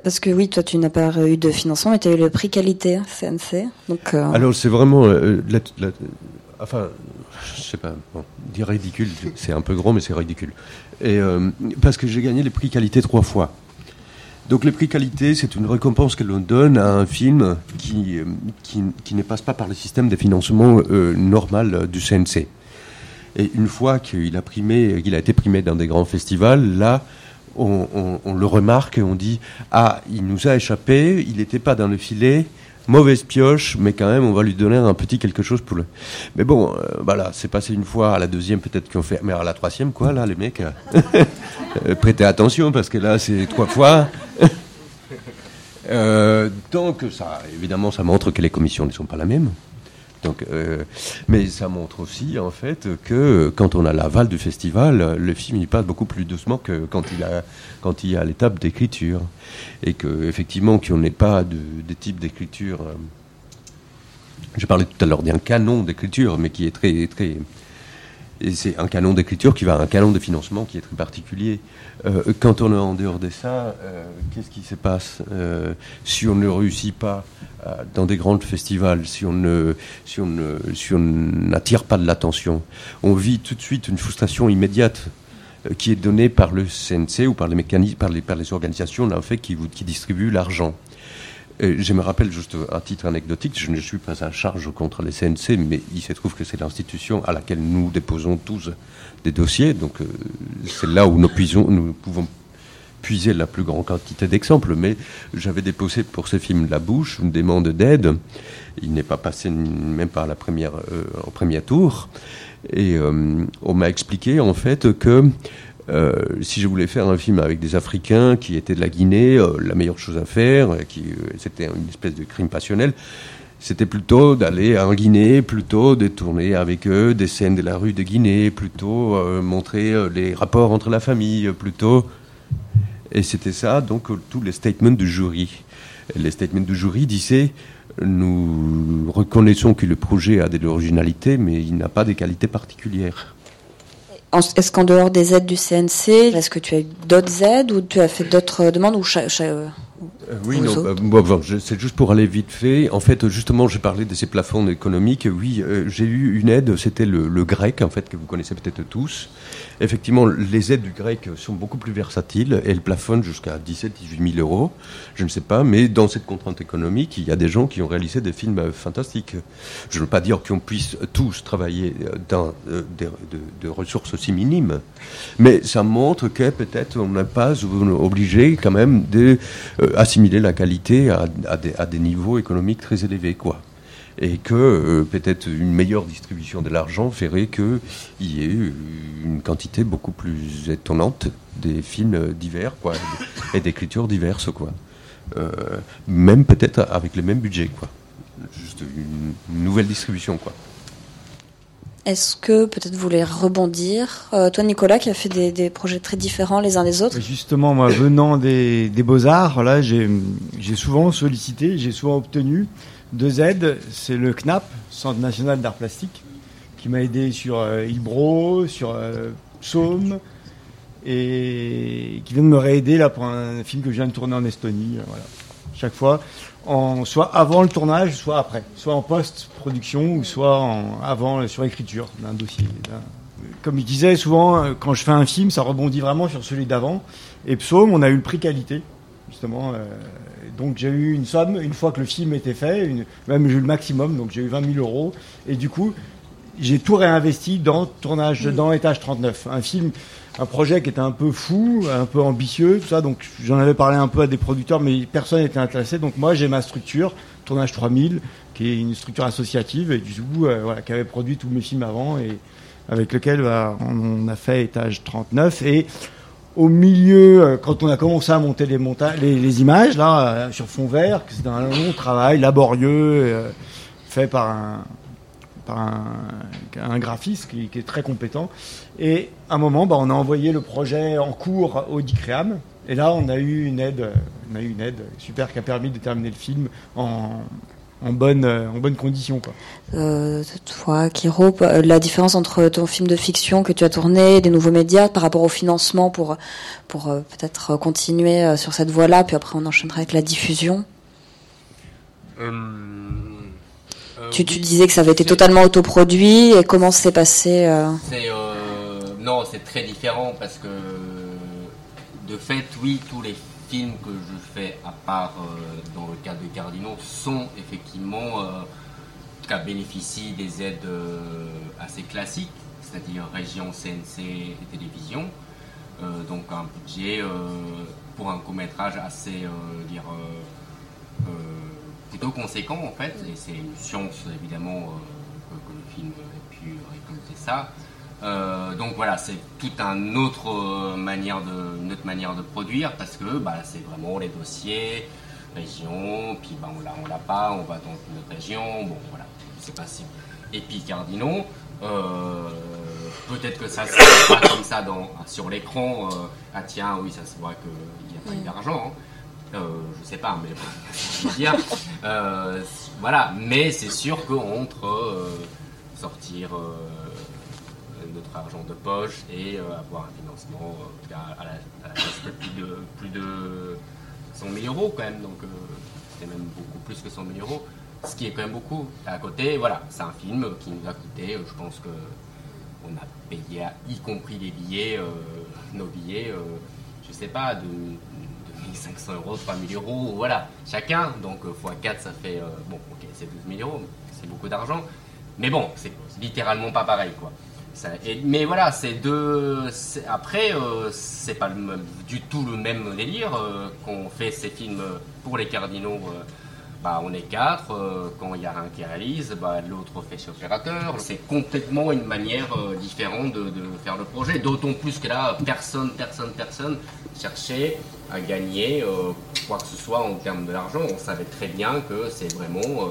Parce que oui, toi, tu n'as pas eu de financement, mais tu as eu le prix qualité CNC. Donc, Alors, c'est vraiment. La, enfin, je sais pas, bon, dire ridicule, c'est un peu grand, mais c'est ridicule. Et, parce que j'ai gagné les prix qualité trois fois. Donc les prix qualité, c'est une récompense que l'on donne à un film qui, qui, qui, ne passe pas par le système de financement euh, normal du CNC. Et une fois qu'il a, primé, qu'il a été primé dans des grands festivals, là, on, on, on, le remarque et on dit Ah, il nous a échappé, il n'était pas dans le filet, mauvaise pioche, mais quand même, on va lui donner un petit quelque chose pour le. Mais bon, euh, voilà, c'est passé une fois, à la deuxième, peut-être qu'on fait. Mais à la troisième, quoi, là, les mecs, euh, prêtez attention, parce que là, c'est trois fois. euh, donc, ça, évidemment, ça montre que les commissions ne sont pas la même. Donc, euh, mais ça montre aussi en fait que quand on a l'aval du festival, le film il passe beaucoup plus doucement que quand il a quand il a l'étape d'écriture et que effectivement qu'on n'ait pas de, de type d'écriture. Euh, je parlais tout à l'heure d'un canon d'écriture, mais qui est très très et c'est un canon d'écriture qui va à un canon de financement qui est très particulier. Euh, quand on est en dehors de ça, qu'est-ce qui se passe si on ne réussit pas dans des grands festivals, si on ne, si on si on n'attire pas de l'attention, on vit tout de suite une frustration immédiate euh, qui est donnée par le CNC ou par les mécanismes, par les, par les organisations, en fait, qui, qui distribuent l'argent. Je me rappelle juste à titre anecdotique, je ne suis pas à charge contre les CNC, mais il se trouve que c'est l'institution à laquelle nous déposons tous des dossiers. Donc euh, c'est là où nous, puisons, nous pouvons puiser la plus grande quantité d'exemples. Mais j'avais déposé pour ce film La Bouche une demande d'aide. Il n'est pas passé même pas à la première, euh, au premier tour. Et euh, on m'a expliqué en fait que euh, si je voulais faire un film avec des Africains qui étaient de la Guinée, la meilleure chose à faire, c'était une espèce de crime passionnel, c'était plutôt d'aller en Guinée, plutôt de tourner avec eux des scènes de la rue de Guinée, plutôt montrer les rapports entre la famille, plutôt. Et c'était ça, donc tous les statements du jury. Les statements du jury disaient nous reconnaissons que le projet a de l'originalité, mais il n'a pas des qualités particulières. Est-ce qu'en dehors des aides du CNC, est-ce que tu as eu d'autres aides ou tu as fait d'autres demandes ou cha- euh, oui, non, bah, bon, c'est juste pour aller vite fait. En fait, justement, j'ai parlé de ces plafonds économiques. Oui, euh, j'ai eu une aide, c'était le, le, grec, en fait, que vous connaissez peut-être tous. Effectivement, les aides du grec sont beaucoup plus versatiles. Elles plafonnent jusqu'à 17 18 000 euros. Je ne sais pas, mais dans cette contrainte économique, il y a des gens qui ont réalisé des films euh, fantastiques. Je ne veux pas dire qu'on puisse tous travailler dans euh, des, de, de ressources aussi minimes, mais ça montre que peut-être on n'est pas obligé quand même de euh, assimiler la qualité à, à, des, à, des, niveaux économiques très élevés, quoi. Et que euh, peut-être une meilleure distribution de l'argent ferait qu'il y ait une quantité beaucoup plus étonnante des films divers, quoi, et d'écritures diverses, quoi. Euh, même peut-être avec le même budget, quoi. Juste une, une nouvelle distribution, quoi. Est-ce que peut-être vous voulez rebondir euh, Toi, Nicolas, qui a fait des, des, projets très différents les uns des autres? Justement, moi, venant des, des beaux-arts, là, j'ai souvent sollicité, j'ai souvent obtenu deux aides. C'est le CNAP, Centre national d'art plastique, qui m'a aidé sur euh, sur euh, Psaume, et qui vient de me réaider là pour un film que je viens de tourner en Estonie. Voilà. Chaque fois, soit avant le tournage, soit après, soit en post-production ou soit avant sur l'écriture d'un dossier. Comme je disais souvent, quand je fais un film, ça rebondit vraiment sur celui d'avant. Et Psaume, on a eu le prix qualité, justement. Euh, donc j'ai eu une somme une fois que le film était fait, une, même j'ai eu le maximum, donc j'ai eu 20 000 euros. Et du coup, j'ai tout réinvesti dans tournage, dans étage 39, un film un projet qui était un peu fou, un peu ambitieux, tout ça. Donc j'en avais parlé un peu à des producteurs, mais personne n'était intéressé. Donc moi j'ai ma structure, Tournage 3000, qui est une structure associative et du coup euh, voilà, qui avait produit tous mes films avant et avec lequel bah, on, a fait étage 39 et au milieu, euh, quand on a commencé à monter les, images là euh, sur fond vert, c'était un long travail laborieux euh, fait par un graphiste qui, qui, est très compétent. Et à un moment, bah, on a envoyé le projet en cours au DICREAM. Et là, on a eu une aide, on a eu une aide super qui a permis de terminer le film en, en bonne en bonne condition quoi. Euh, toi, Kiro, la différence entre ton film de fiction que tu as tourné, des nouveaux médias, par rapport au financement pour pour euh, peut-être continuer euh, sur cette voie-là, puis après on enchaînera avec la diffusion. Euh, tu, tu disais que ça avait été totalement autoproduit et comment s'est passé non, c'est très différent parce que de fait, oui, tous les films que je fais, à part euh, dans le cas de Cardinaux, sont effectivement, euh, cas, bénéficient des aides euh, assez classiques, c'est-à-dire région, CNC et télévision. donc un budget pour un court-métrage assez, dire, plutôt conséquent en fait, et c'est une science évidemment que, le film ait pu récolter ça. Euh, donc voilà, c'est toute une autre euh, manière de, une autre manière de produire parce que bah, c'est vraiment les dossiers, région, puis bah, on l'a, on l'a pas, on va dans une autre région, bon voilà, c'est pas si. Et puis Cardinaux, euh, peut-être que ça se voit pas comme ça dans, sur l'écran, ah tiens, oui, ça se voit qu'il n'y a pas eu d'argent. Hein. je sais pas, mais veux dire, voilà, mais c'est sûr qu'entre sortir notre argent de poche et euh, avoir un financement euh, à, la, de plus de, plus de 100 000 euros quand même, donc euh, c'était même beaucoup plus que 100 000 euros, ce qui est quand même beaucoup. À côté, voilà, c'est un film qui nous a coûté, je pense que on a payé, y compris les billets, nos billets, je sais pas, de, 1500 euros, 3000 euros, voilà, chacun. Donc x4, ça fait, bon, ok, c'est 12 000 euros, c'est beaucoup d'argent. Mais bon, c'est littéralement pas pareil, quoi mais voilà, c'est deux. Après, euh, c'est pas du tout le même délire euh, qu'on fait ces films pour les cardinaux. Euh, bah, on est quatre. quand il y a un qui réalise, bah, l'autre fait chez opérateur. C'est complètement une manière différente de, faire le projet. D'autant plus que là, personne, personne, personne cherchait à gagner quoi que ce soit en termes de l'argent. On savait très bien que c'est vraiment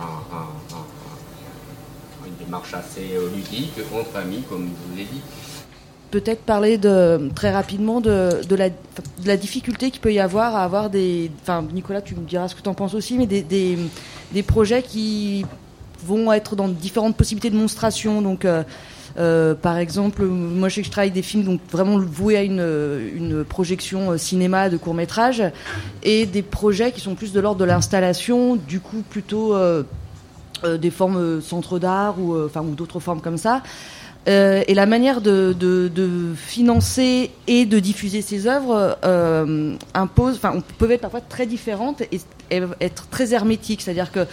un démarche assez euh, ludique, entre amis, comme vous l'ai dit. Peut-être parler de, très rapidement de, la, difficulté qu'il peut y avoir à avoir des. Enfin, Nicolas, tu me diras ce que tu en penses aussi, mais des, des, projets qui vont être dans différentes possibilités de monstration. Donc, euh, euh, par exemple, moi je sais que je travaille des films donc vraiment voués à une, une projection cinéma de court métrage et des projets qui sont plus de l'ordre de l'installation, du coup plutôt des formes euh, centres d'art ou, euh, ou d'autres formes comme ça. et la manière de, financer et de diffuser ces œuvres impose, enfin, on être parfois très différentes et, être très hermétique. C'est-à-dire que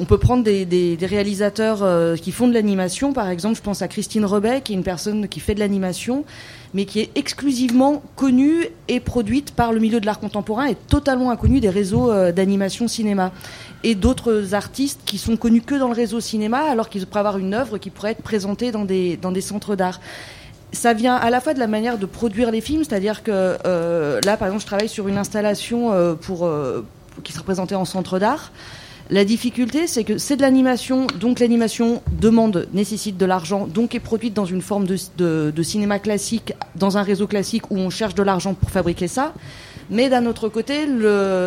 on peut prendre des, des, des réalisateurs qui font de l'animation, par exemple, je pense à Christine Rebet, qui est une personne qui fait de l'animation, mais qui est exclusivement connue et produite par le milieu de l'art contemporain et totalement inconnue des réseaux d'animation cinéma et d'autres artistes qui sont connus que dans le réseau cinéma, alors qu'ils pourraient avoir une œuvre qui pourrait être présentée dans des, centres d'art. Ça vient à la fois de la manière de produire les films, c'est-à-dire que euh, là, par exemple, je travaille sur une installation euh, pour, euh, qui sera présentée en centre d'art. La difficulté, c'est que c'est de l'animation, donc l'animation demande, nécessite de l'argent, donc est produite dans une forme de, cinéma classique, dans un réseau classique où on cherche de l'argent pour fabriquer ça. Mais d'un autre côté,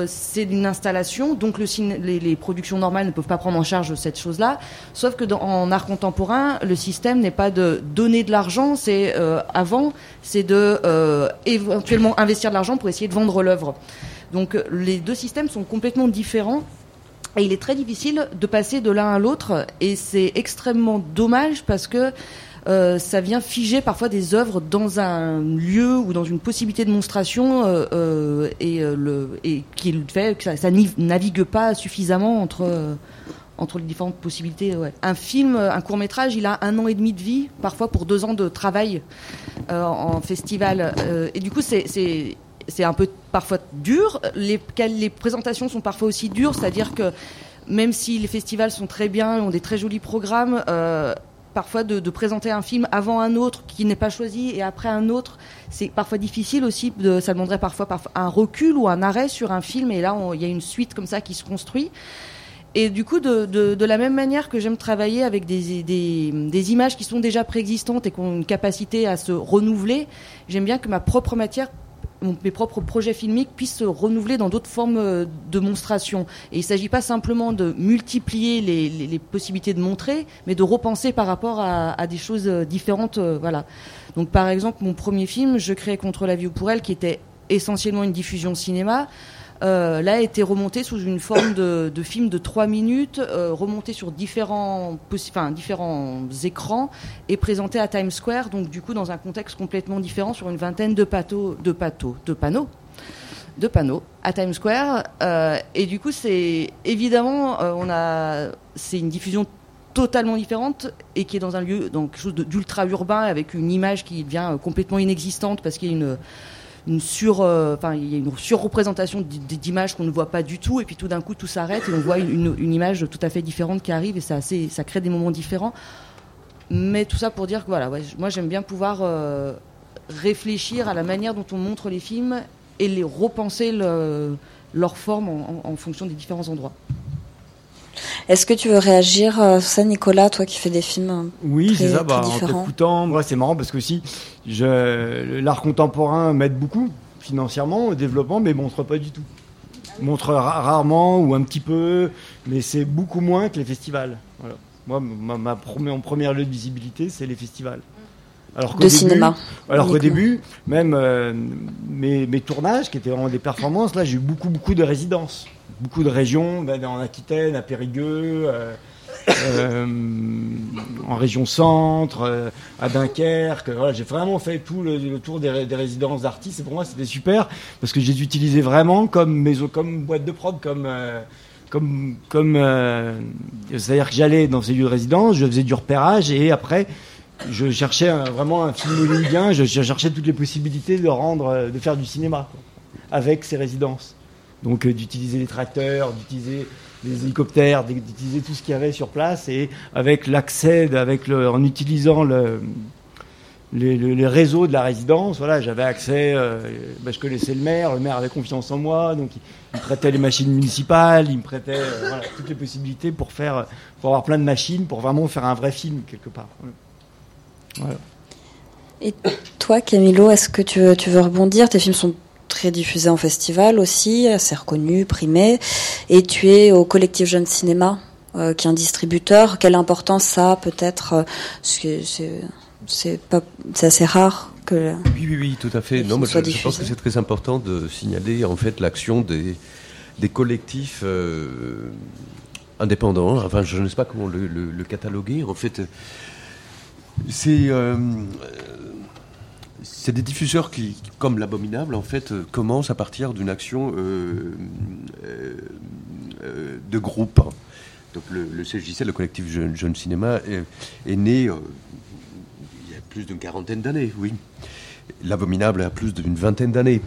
c'est une installation, donc le, les, productions normales ne peuvent pas prendre en charge cette chose-là. Sauf que dans, en art contemporain, le système n'est pas de donner de l'argent, c'est euh, avant, c'est de euh, éventuellement investir de l'argent pour essayer de vendre l'œuvre. Donc les deux systèmes sont complètement différents. Et il est très difficile de passer de l'un à l'autre, et c'est extrêmement dommage parce que euh, ça vient figer parfois des œuvres dans un lieu ou dans une possibilité de monstration euh, euh, et, le, qui fait que ça, ça navigue pas suffisamment entre entre les différentes possibilités. Un film, un court métrage, il a un an et demi de vie, parfois pour deux ans de travail en festival. et du coup, c'est c'est un peu parfois dur. Les, les présentations sont parfois aussi dures, c'est-à-dire que même si les festivals sont très bien, ont des très jolis programmes, euh, parfois de, présenter un film avant un autre qui n'est pas choisi et après un autre, c'est parfois difficile aussi. De, ça demanderait parfois, un recul ou un arrêt sur un film et là il y a une suite comme ça qui se construit. Et du coup, de, la même manière que j'aime travailler avec des images qui sont déjà préexistantes et qui ont une capacité à se renouveler, j'aime bien que ma propre matière mes propres projets filmiques puissent se renouveler dans d'autres formes euh, de monstration. Et il ne s'agit pas simplement de multiplier les, possibilités de montrer, mais de repenser par rapport à, à des choses euh, différentes. Euh, voilà. Donc par exemple, mon premier film, Je créais contre la vie ou pour elle, qui était essentiellement une diffusion cinéma, euh, là a été remonté sous une forme de, film de trois minutes, euh, remonté sur différents, écrans et présenté à Times Square, donc du coup dans un contexte complètement différent sur une vingtaine de, de, panneaux de panneaux à Times Square. Euh, et du coup c'est évidemment euh, c'est une diffusion totalement différente et qui est dans un lieu dans quelque chose d'ultra urbain avec une image qui devient complètement inexistante parce qu'il y a une une sur, euh, enfin, il y a une surreprésentation d'images qu'on ne voit pas du tout, et puis tout d'un coup tout s'arrête et on voit une, une, image tout à fait différente qui arrive et ça, assez, ça crée des moments différents. Mais tout ça pour dire que voilà, moi j'aime bien pouvoir euh, réfléchir à la manière dont on montre les films et les repenser le, leur forme en fonction des différents endroits. Est-ce que tu veux réagir sur ça, Nicolas, toi qui fais des films Oui, c'est ça. Bah, en t'écoutant, moi, c'est marrant parce que aussi, l'art contemporain m'aide beaucoup financièrement au développement, mais montre pas du tout. Montre ra rarement ou un petit peu, mais c'est beaucoup moins que les festivals. Voilà. Moi, ma, ma mon premier lieu de visibilité, c'est les festivals. Alors de début, cinéma. Alors qu'au début, même euh, mes, mes, tournages, qui étaient vraiment des performances, là, j'ai eu beaucoup, beaucoup de résidences. Beaucoup de régions, ben, en Aquitaine, à Périgueux, euh, euh, en région centre, euh, à Dunkerque. J'ai vraiment fait tout le, tour des, résidences d'artistes. Et pour moi, c'était super parce que j'ai utilisé vraiment comme maison, comme boîte de prod, comme comme comme c'est-à-dire que j'allais dans ces lieux de résidence, je faisais du repérage et après je cherchais vraiment un film hollywoodien, je, je, cherchais toutes les possibilités de rendre, de faire du cinéma avec ces résidences. Donc euh, d'utiliser les tracteurs, d'utiliser les hélicoptères, d'utiliser tout ce qu'il y avait sur place. Et avec l'accès, avec en utilisant le, les, réseaux de la résidence, voilà, j'avais accès, euh, bah, je connaissais le maire, le maire avait confiance en moi, donc il, me prêtait les machines municipales, il me prêtait euh, toutes les possibilités pour faire, pour avoir plein de machines, pour vraiment faire un vrai film quelque part. Et toi, Camilo, est-ce que tu veux, tu veux rebondir? Tes films sont très diffusé en festival aussi, assez reconnu, primé. Et tu es au collectif Jeune Cinéma, euh, qui est un distributeur. Quelle importance ça a peut-être euh, C'est pas, c'est assez rare que. Oui, oui, oui, tout à fait. Non, moi, je, je, pense que c'est très important de signaler en fait l'action des des collectifs. Euh, indépendants, enfin je ne sais pas comment le, le, le cataloguer, en fait c'est euh, c'est des diffuseurs qui, comme l'abominable, en fait, euh, commencent à partir d'une action euh, euh, de groupe. Donc le, le, CJC, le collectif Jeune, Cinéma, est, né il y a plus d'une quarantaine d'années, oui. L'abominable a plus d'une vingtaine d'années.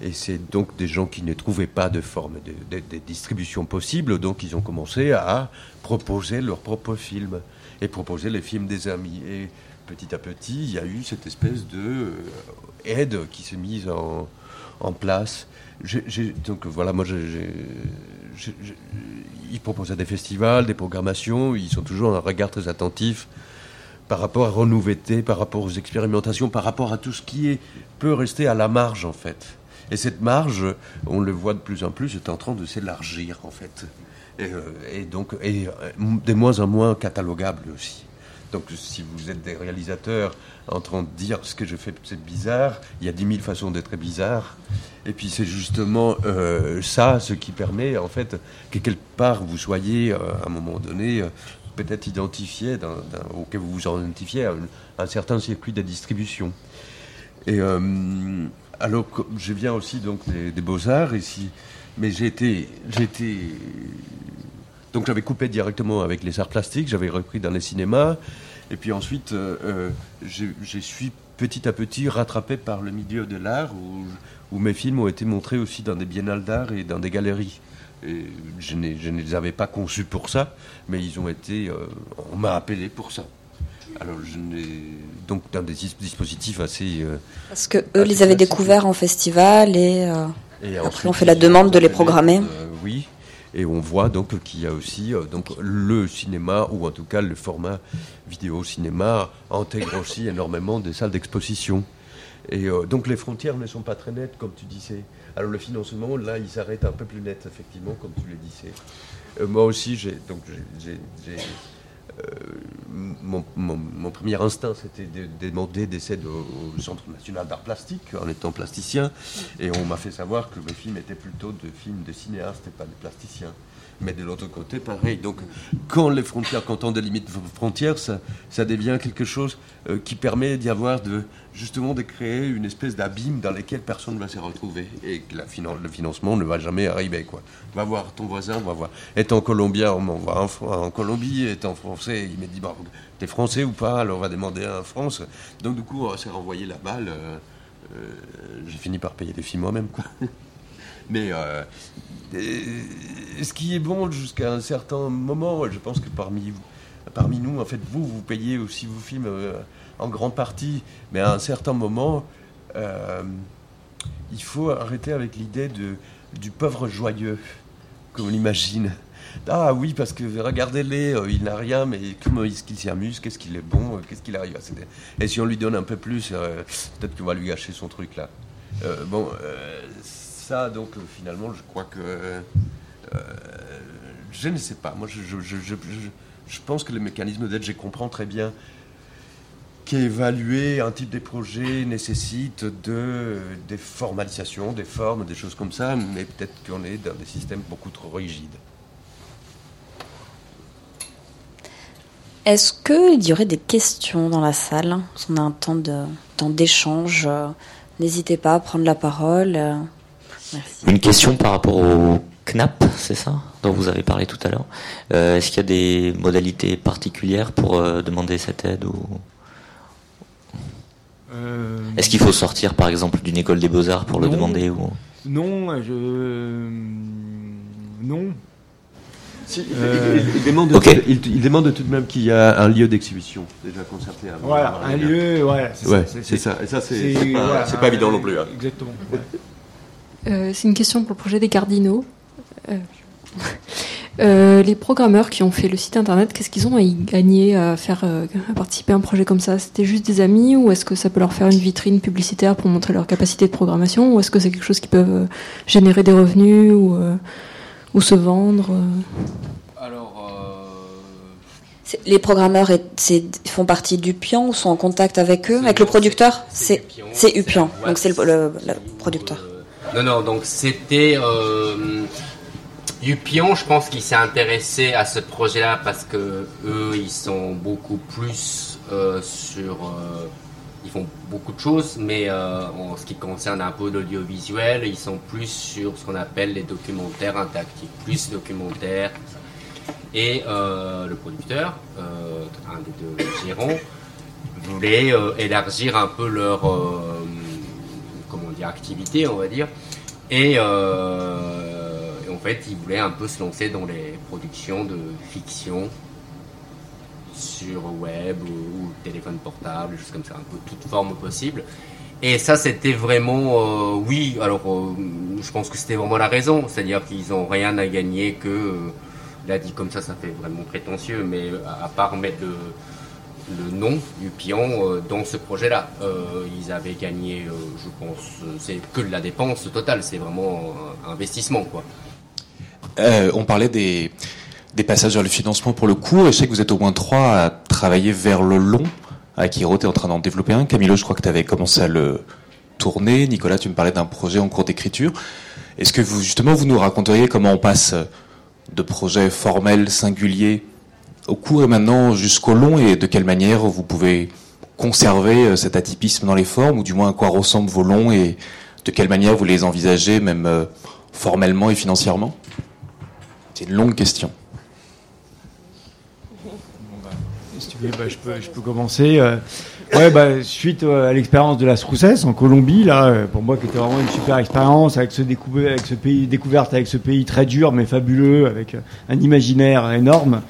Et c'est donc des gens qui ne trouvaient pas de forme de, distribution possible, donc ils ont commencé à proposer leurs propres films et proposer les films des amis. Petit à petit, il y a eu cette espèce de euh, aide qui s'est mise en, place. Donc voilà, moi, ils proposaient des festivals, des programmations, ils sont toujours un regard très attentif par rapport à renouveler, par rapport aux expérimentations, par rapport à tout ce qui peut rester à la marge en fait. Et cette marge, on le voit de plus en plus, est en train de s'élargir en fait. Et, euh, donc, et, de moins en moins catalogable aussi. Donc si vous êtes des réalisateurs en train de dire ce que je fais c'est bizarre, il y a dix mille façons d'être bizarre. Et puis c'est justement euh, ça ce qui permet en fait que quelque part vous soyez euh, à un moment donné euh, peut-être identifié dans, dans, ou que vous vous identifiez à un, certain circuit de distribution. Et alors je viens aussi donc des, des beaux-arts ici, mais j'ai été, j'ai été donc j'avais coupé directement avec les arts plastiques, j'avais repris dans les cinémas, et puis ensuite euh, je suis petit à petit rattrapé par le milieu de l'art où, où, mes films ont été montrés aussi dans des biennales d'art et dans des galeries. Et je, je, ne les avais pas conçus pour ça, mais ils ont été, euh, on m'a appelé pour ça. Alors, je donc dans des dispositifs assez. Euh, Parce que eux les avaient découverts en festival et, euh, et après on fait la demande de les programmer. Euh, oui, Et on voit donc qu'il y a aussi donc le cinéma ou en tout cas le format vidéo cinéma intègre aussi énormément des salles d'exposition. Et donc les frontières ne sont pas très nettes, comme tu disais. Alors le financement, là, il s'arrête un peu plus net, effectivement, comme tu le disais. Euh, moi aussi, j'ai donc j'ai euh, mon, premier instinct, c'était de, demander des aides au, Centre national d'art plastique en étant plasticien. Et on m'a fait savoir que mes films étaient plutôt de films de cinéastes et pas de plasticiens. Mais de l'autre côté, pareil. Donc, quand les frontières, quand on délimite frontières, ça, devient quelque chose euh, qui permet d'y avoir justement, de créer une espèce d'abîme dans lequel personne ne va se retrouver et que le financement ne va jamais arriver, quoi. Va voir ton voisin, va voir. Étant colombien, on va en, Colombie, étant français, il m'a dit, bah, t'es français ou pas? Alors on va demander à France. Donc, du coup, on s'est renvoyé la balle. Euh, euh, j'ai fini par payer des films moi-même. Mais euh, ce qui est bon jusqu'à un certain moment, je pense que parmi, parmi nous, en fait, vous, vous payez aussi vos films euh, en grande partie, mais à un certain moment, euh, il faut arrêter avec l'idée du pauvre joyeux, comme on l'imagine. Ah oui, parce que regardez-les, il n'a rien, mais comment est-ce qu'il s'amuse, qu'est-ce qu'il est bon, qu'est-ce qu'il arrive à Et si on lui donne un peu plus, peut-être qu'on va lui gâcher son truc là. bon, donc euh, finalement, je crois que. Euh, je ne sais pas. Moi, je, pense que le mécanisme d'aide, je comprends très bien qu'évaluer un type de projet nécessite de, des formalisations, des formes, des choses comme ça, mais peut-être qu'on est dans des systèmes beaucoup trop rigides. Est-ce qu'il y aurait des questions dans la salle? On a un temps d'échange. N'hésitez pas à prendre la parole. Une question par rapport au CNAP, c'est ça, dont vous avez parlé tout à l'heure. Euh, est-ce qu'il y a des modalités particulières pour euh, demander cette aide ou... Euh, Est-ce qu'il faut sortir, par exemple, d'une école des beaux-arts pour le demander ou... Non, je... Non. il, demande, il, demande, tout de même qu'il y a un lieu d'exhibition déjà concerté. Voilà, un lieu, ouais, c'est ça. Et ça, c'est pas, pas, évident non plus. Hein. Exactement. Euh, c'est une question pour le projet des cardinaux. Euh, euh, les programmeurs qui ont fait le site internet, qu'est-ce qu'ils ont à y gagner à faire à participer à un projet comme ça? C'était juste des amis ou est-ce que ça peut leur faire une vitrine publicitaire pour montrer leur capacité de programmation ou est-ce que c'est quelque chose qui peut générer des revenus ou, ou se vendre les programmeurs font partie du Pian ou sont en contact avec eux, avec le producteur? C'est Upian, donc c'est le, producteur. Non, non, donc c'était euh, Yupion, je pense qu'il s'est intéressé à ce projet-là parce que eux, ils sont beaucoup plus euh, sur. Euh, ils font beaucoup de choses, mais en ce qui concerne un peu l'audiovisuel, ils sont plus sur ce qu'on appelle les documentaires interactifs, plus documentaires. Et le producteur, un des deux gérants, voulait élargir un peu leur activité, on va dire. Euh, et, en fait, il voulait un peu se lancer dans les productions de fiction sur web ou, téléphone portable, choses comme ça, un peu toute forme possible. Et ça, c'était vraiment, euh, oui, alors euh, je pense que c'était vraiment la raison, c'est-à-dire qu'ils n'ont rien à gagner que, là dit comme ça, ça fait vraiment prétentieux, mais à part mettre le, le nom du pion euh, dans ce projet-là. Euh, ils avaient gagné, euh, je pense, c'est que de la dépense totale, c'est vraiment un investissement. Quoi. on parlait des, des passages vers le financement pour le et je sais que vous êtes au moins trois à travailler vers le long. Akiro, tu es en train d'en développer un. Camilo, je crois que tu avais commencé à le tourner. Nicolas, tu me parlais d'un projet en cours d'écriture. Est-ce que vous, justement, vous nous raconteriez comment on passe de projets formels, singuliers, au court et maintenant jusqu'au long et de quelle manière vous pouvez conserver euh, cet atypisme dans les formes ou du moins à quoi ressemblent vos longs et de quelle manière vous les envisagez même euh, formellement et financièrement? C'est une longue question. Si tu veux, bah, je, peux, commencer. Euh. bah, suite à l'expérience de la Sroussès en Colombie, là, pour moi, qui était vraiment une super expérience avec ce, avec ce pays, découverte avec ce pays très dur mais fabuleux, avec un imaginaire énorme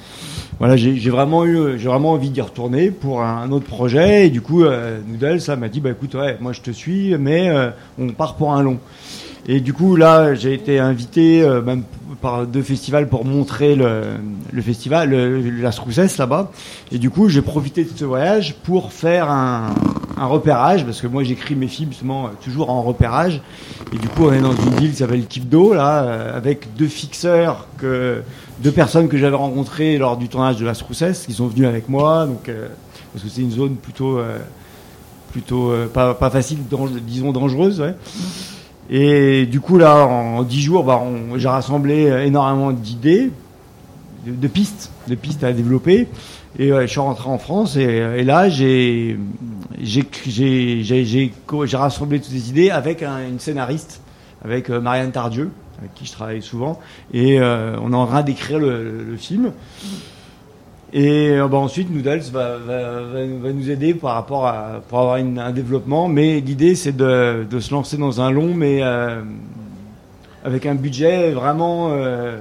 voilà, j'ai vraiment eu, j'ai vraiment envie d'y retourner pour un, autre projet. Et du coup, euh, ça m'a dit, bah écoute, ouais, moi je te suis, mais euh, on part pour un long. Et du coup, là, j'ai été invité euh, par deux festivals pour montrer le, festival, le, la Stroussesse là-bas. Et du coup, j'ai profité de ce voyage pour faire un, repérage, parce que moi j'écris mes films justement euh, toujours en repérage. Et du coup, on est dans une ville qui s'appelle Kipdo, là, euh, avec deux fixeurs, deux personnes que j'avais rencontrées lors du tournage de la Stroussesse, qui sont venus avec moi, donc, parce que c'est une zone plutôt, plutôt pas, facile, disons dangereuse. Ouais. Et du coup, là, en dix jours, bah, j'ai rassemblé euh, énormément d'idées, de, pistes, de pistes à développer. Et je suis rentré en France et, et là, j'ai rassemblé toutes ces idées avec un- une scénariste, avec euh, Marianne Tardieu, avec qui je travaille souvent. Et euh, on est en train d'écrire le film. Et euh, bah, ensuite, Noodles va, va, va, nous aider par rapport à pour avoir une- un développement. Mais l'idée, c'est de, de se lancer dans un long, mais euh, avec un budget vraiment euh,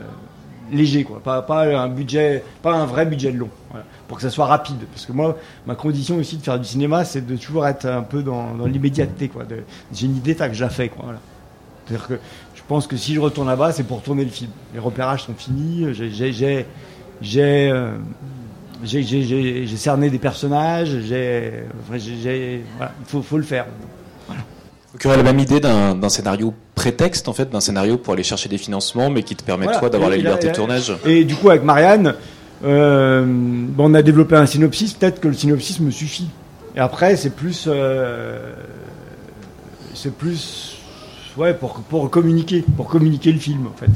léger, quoi. Pas, pas un budget, pas un vrai budget de long, pour que ça soit rapide. Parce que moi, ma condition aussi de faire du cinéma, c'est de toujours être un peu dans, dans l'immédiateté, J'ai une idée, tac, je la fais. Voilà. C'est-à-dire que je pense que si je retourne là-bas, c'est pour tourner le film. Les repérages sont finis. J'ai, j'ai, euh, j'ai, cerné des personnages. J'ai, enfin, j'ai, j'ai- voilà, il faut, faut le faire. Donc, y aurait la même idée d'un scénario prétexte, en fait, d'un scénario pour aller chercher des financements, mais qui te permet, Voilà. toi, d'avoir la liberté là- de tournage. Et du coup, avec Marianne, euh, on a développé un synopsis. Peut-être que le synopsis me suffit. Et après, c'est plus, euh, c'est plus, ouais, pour pour communiquer, pour communiquer le film, en fait.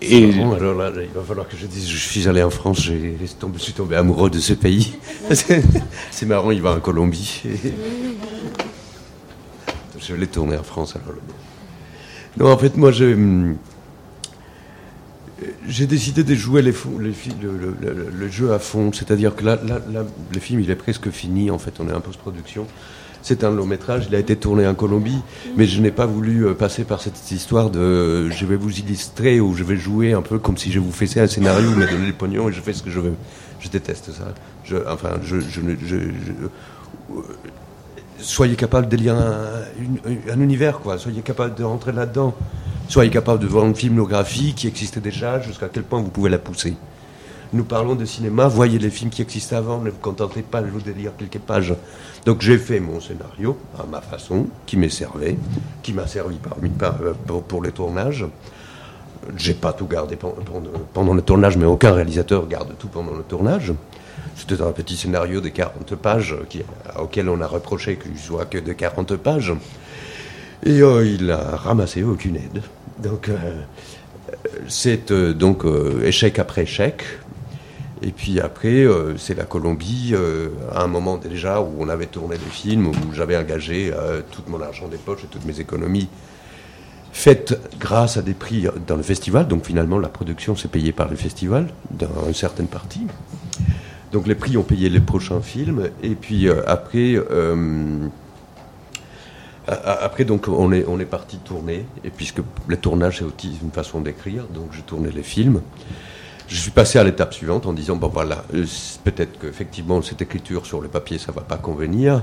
Et Bon, alors là, il va falloir que je dise, je suis allé en France, je suis tombé amoureux de ce pays. C'est marrant, il va en Colombie. Je l'ai tourné en France alors. Non, en fait, moi, hum, j'ai décidé de jouer les le, le- le- le jeu à fond. C'est-à-dire que là, là, là, le film, il est presque fini. En fait, on est en post-production. C'est un long métrage, il a été tourné en Colombie, mais je n'ai pas voulu euh, passer par cette histoire de euh, je vais vous illustrer ou je vais jouer un peu comme si je vous faisais un scénario, mais donner le pognon et je fais ce que je veux. Je déteste ça. Enfin, euh, soyez capable d'élire un univers, quoi. Soyez capable de rentrer là-dedans. Soyez capable de voir une filmographie qui existait déjà, jusqu'à quel point vous pouvez la pousser. Nous parlons de cinéma, voyez les films qui existaient avant, ne vous contentez pas de vous délire quelques pages. Donc j'ai fait mon scénario à ma façon, qui m'est servi, qui m'a servi euh, pour, pour les tournages. J'ai pas tout gardé pen- pendant, le tournage, mais aucun réalisateur garde tout pendant le tournage. C'était un petit scénario de 40 pages qui, auquel on a reproché qu'il soit que de 40 pages. Et euh, il a ramassé aucune aide. Donc, euh, c'est euh, donc euh, échec après échec. Et puis après, euh, c'est la Colombie, euh, à un moment déjà où on avait tourné des films, où j'avais engagé euh, tout mon argent des poches et toutes mes économies, faites grâce à des prix dans le festival. Donc finalement, la production s'est payée par le festival, dans une certaine partie. Donc les prix ont payé les prochains films. Et puis après, après donc on est on est parti tourner. Et puisque le tournage c'est aussi une façon d'écrire, donc je tournais les films. Je suis passé à l'étape suivante en disant bon voilà euh, peut-être qu'effectivement cette écriture sur le papier ça va pas convenir.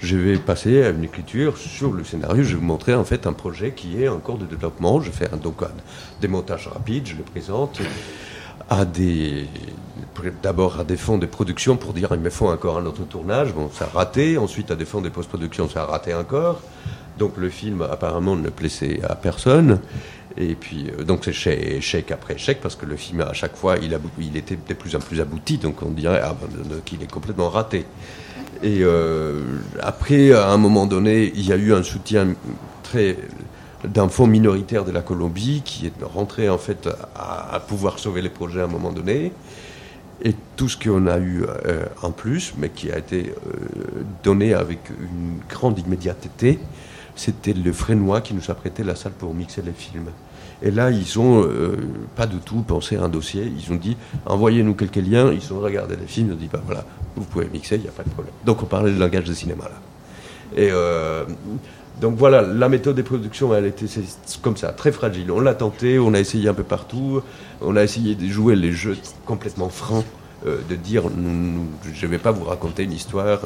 Je vais passer à une écriture sur le scénario. Je vais vous montrer en fait un projet qui est en cours de développement. Je fais un, donc un démontage rapide, je le présente à des d'abord à des fonds de production pour dire il me faut encore un autre tournage bon ça a raté ensuite à des fonds de post-production ça a raté encore donc le film apparemment ne plaisait à personne et puis euh, donc c'est échec, après échec parce que le film à chaque fois il, il était de plus en plus abouti donc on dirait ah, ben, qu'il est complètement raté et euh, après à un moment donné il y a eu un soutien très d'un fonds minoritaire de la Colombie qui est rentré en fait à, pouvoir sauver les projets à un moment donné. Et tout ce qu'on a eu euh, en plus, mais qui a été donné avec une grande immédiateté, c'était le Frénois qui nous a prêté la salle pour mixer les films. Et là, ils ont euh, pas du tout pensé à un dossier. Ils ont dit envoyez-nous quelques liens. Ils ont regardé les films. Ils ont dit bah voilà, vous pouvez mixer, il n'y a pas de problème. Donc on parlait le langage de cinéma là. Et euh, donc voilà, la méthode de production, elle était comme ça, très fragile. On l'a tenté, on a essayé un peu partout, on a essayé de jouer les jeux complètement francs de dire je ne vais pas vous raconter une histoire.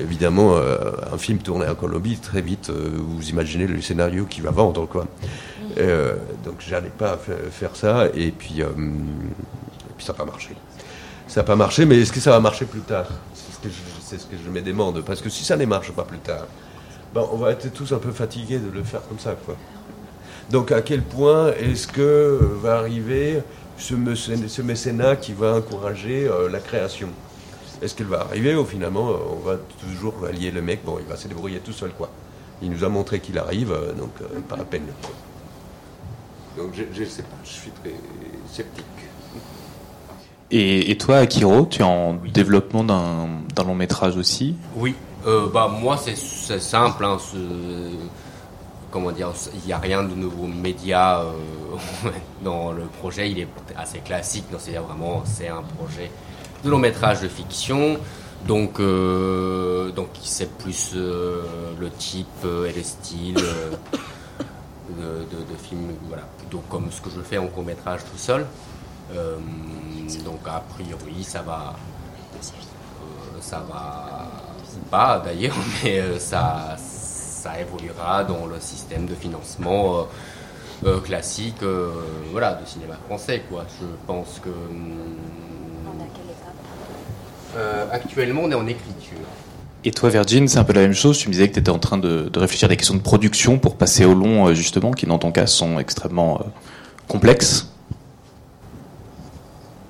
Évidemment, un film tourné en Colombie, très vite, vous imaginez le scénario qui va vendre. Quoi. donc j'allais pas faire ça, et puis, et puis ça n'a pas marché. Ça n'a pas marché, mais est-ce que ça va marcher plus tard? C'est ce, que je me demande. Parce que si ça ne marche pas plus tard, ben, on va être tous un peu fatigués de le faire comme ça. Quoi. Donc à quel point est-ce que va arriver ce, mécénat qui va encourager euh, la création? Est-ce qu'elle va arriver ou finalement euh, on va toujours allier le mec, bon il va se débrouiller tout seul quoi. Il nous a montré qu'il arrive, euh, donc pas la peine. Donc je ne sais pas, je suis très sceptique. Et, toi, Akiro, tu es en développement d'un long métrage aussi? Oui, euh, bah moi c'est simple. Hein, comment dire, il n'y a rien de nouveau média euh, dans le projet. Il est assez classique. C'est vraiment c'est un projet de long métrage de fiction. Donc, euh, donc c'est plus le type et le style de, film, plutôt comme ce que je fais en court métrage tout seul. donc a priori ça va, ça va pas d'ailleurs, mais euh, ça, ça évoluera dans le système de financement euh, euh, classique voilà, de cinéma français. Quoi. Je pense que. Actuellement, on est en écriture. Et toi, Virgin, c'est un peu la même chose. Tu me disais que tu étais en train de, réfléchir à des questions de production pour passer au long, justement, qui dans ton cas sont extrêmement complexes.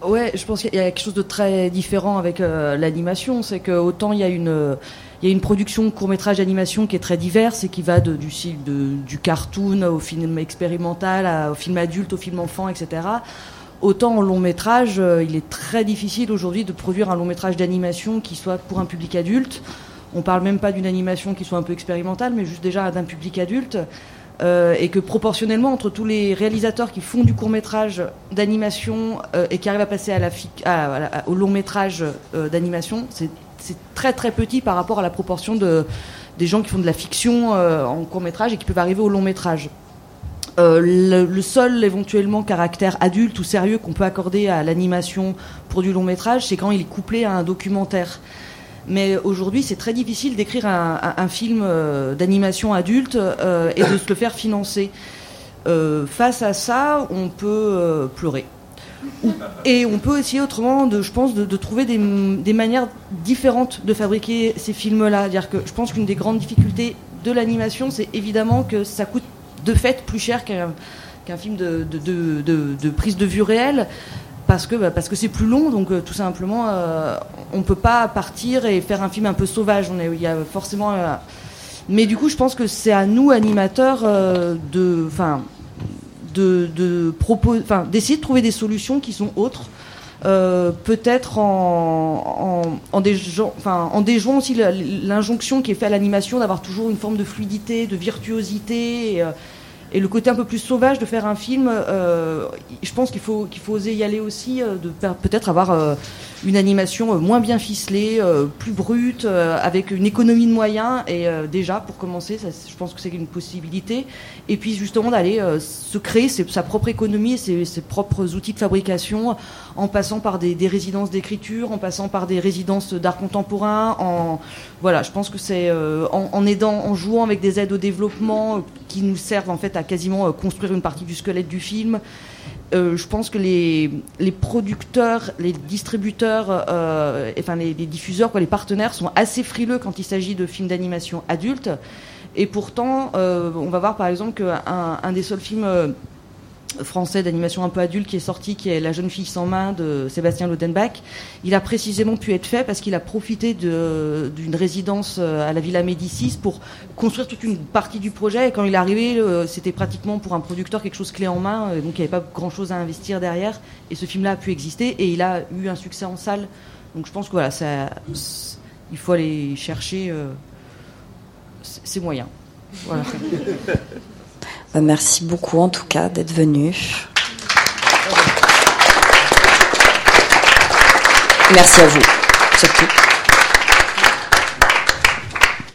Ouais, je pense qu'il y a quelque chose de très différent avec euh, l'animation. C'est que autant il y a une, il y a une production court métrage d'animation qui est très diverse et qui va de, du, de, du cartoon au film expérimental, au film adulte, au film enfant, etc. Autant en long métrage, euh, il est très difficile aujourd'hui de produire un long métrage d'animation qui soit pour un public adulte. On parle même pas d'une animation qui soit un peu expérimentale, mais juste déjà d'un public adulte. Euh, et que proportionnellement entre tous les réalisateurs qui font du court métrage d'animation euh, et qui arrivent à passer à la, au long métrage d'animation, c'est très très petit par rapport à la proportion de, des gens qui font de la fiction en court métrage et qui peuvent arriver au long métrage. Le, le, seul éventuellement caractère adulte ou sérieux qu'on peut accorder à l'animation pour du long métrage, c'est quand il est couplé à un documentaire. Mais aujourd'hui, c'est très difficile d'écrire un, film euh, d'animation adulte euh, et de se le faire financer. Euh, face à ça, on peut pleurer. Et on peut essayer autrement, de, je pense, de, trouver des, manières différentes de fabriquer ces films-là. je pense qu'une des grandes difficultés de l'animation, c'est évidemment que ça coûte de fait plus cher qu'un film de, prise de vue réelle parce que bah, c'est plus long, donc euh, tout simplement, euh, on peut pas partir et faire un film un peu sauvage. A forcément. Euh, mais du coup, je pense que c'est à nous animateurs de, de, d'essayer de trouver des solutions qui sont autres. peut-être en, déjouant, en déjouant aussi l'injonction qui est faite à l'animation d'avoir toujours une forme de fluidité, de virtuosité. Et le côté un peu plus sauvage de faire un film, euh, je pense qu'il faut, qu'il faut oser y aller aussi, euh, de peut-être avoir euh, une animation moins bien ficelée, plus brute, avec une économie de moyens. Et déjà, pour commencer, ça, je pense que c'est une possibilité. Et puis justement d'aller se créer sa propre économie et ses, ses, propres outils de fabrication, en passant par des, des résidences d'écriture, en passant par des résidences d'art contemporain. En voilà, je pense que c'est en, en aidant, en jouant avec des aides au développement qui nous servent en fait à quasiment euh, construire une partie du squelette du film. Euh, je pense que les, producteurs, les distributeurs, euh, enfin les, diffuseurs, les partenaires sont assez frileux quand il s'agit de films d'animation adultes. Et pourtant, on va voir par exemple qu'un un des seuls films français d'animation un peu adulte qui est sorti, qui est La jeune fille sans main de Sébastien Lodenbach. Il a précisément pu être fait parce qu'il a profité d'une résidence euh, à la Villa Médicis pour construire toute une partie du projet. Et quand il est arrivé, euh, c'était pratiquement pour un producteur quelque chose clé en main, euh, donc il n'y avait pas grand chose à investir derrière. Et ce film-là a pu exister et il a eu un succès en salle. Donc je pense que voilà, ça, il faut aller chercher ses moyens. Voilà. Bah, merci beaucoup en tout cas d'être venu. Merci à vous.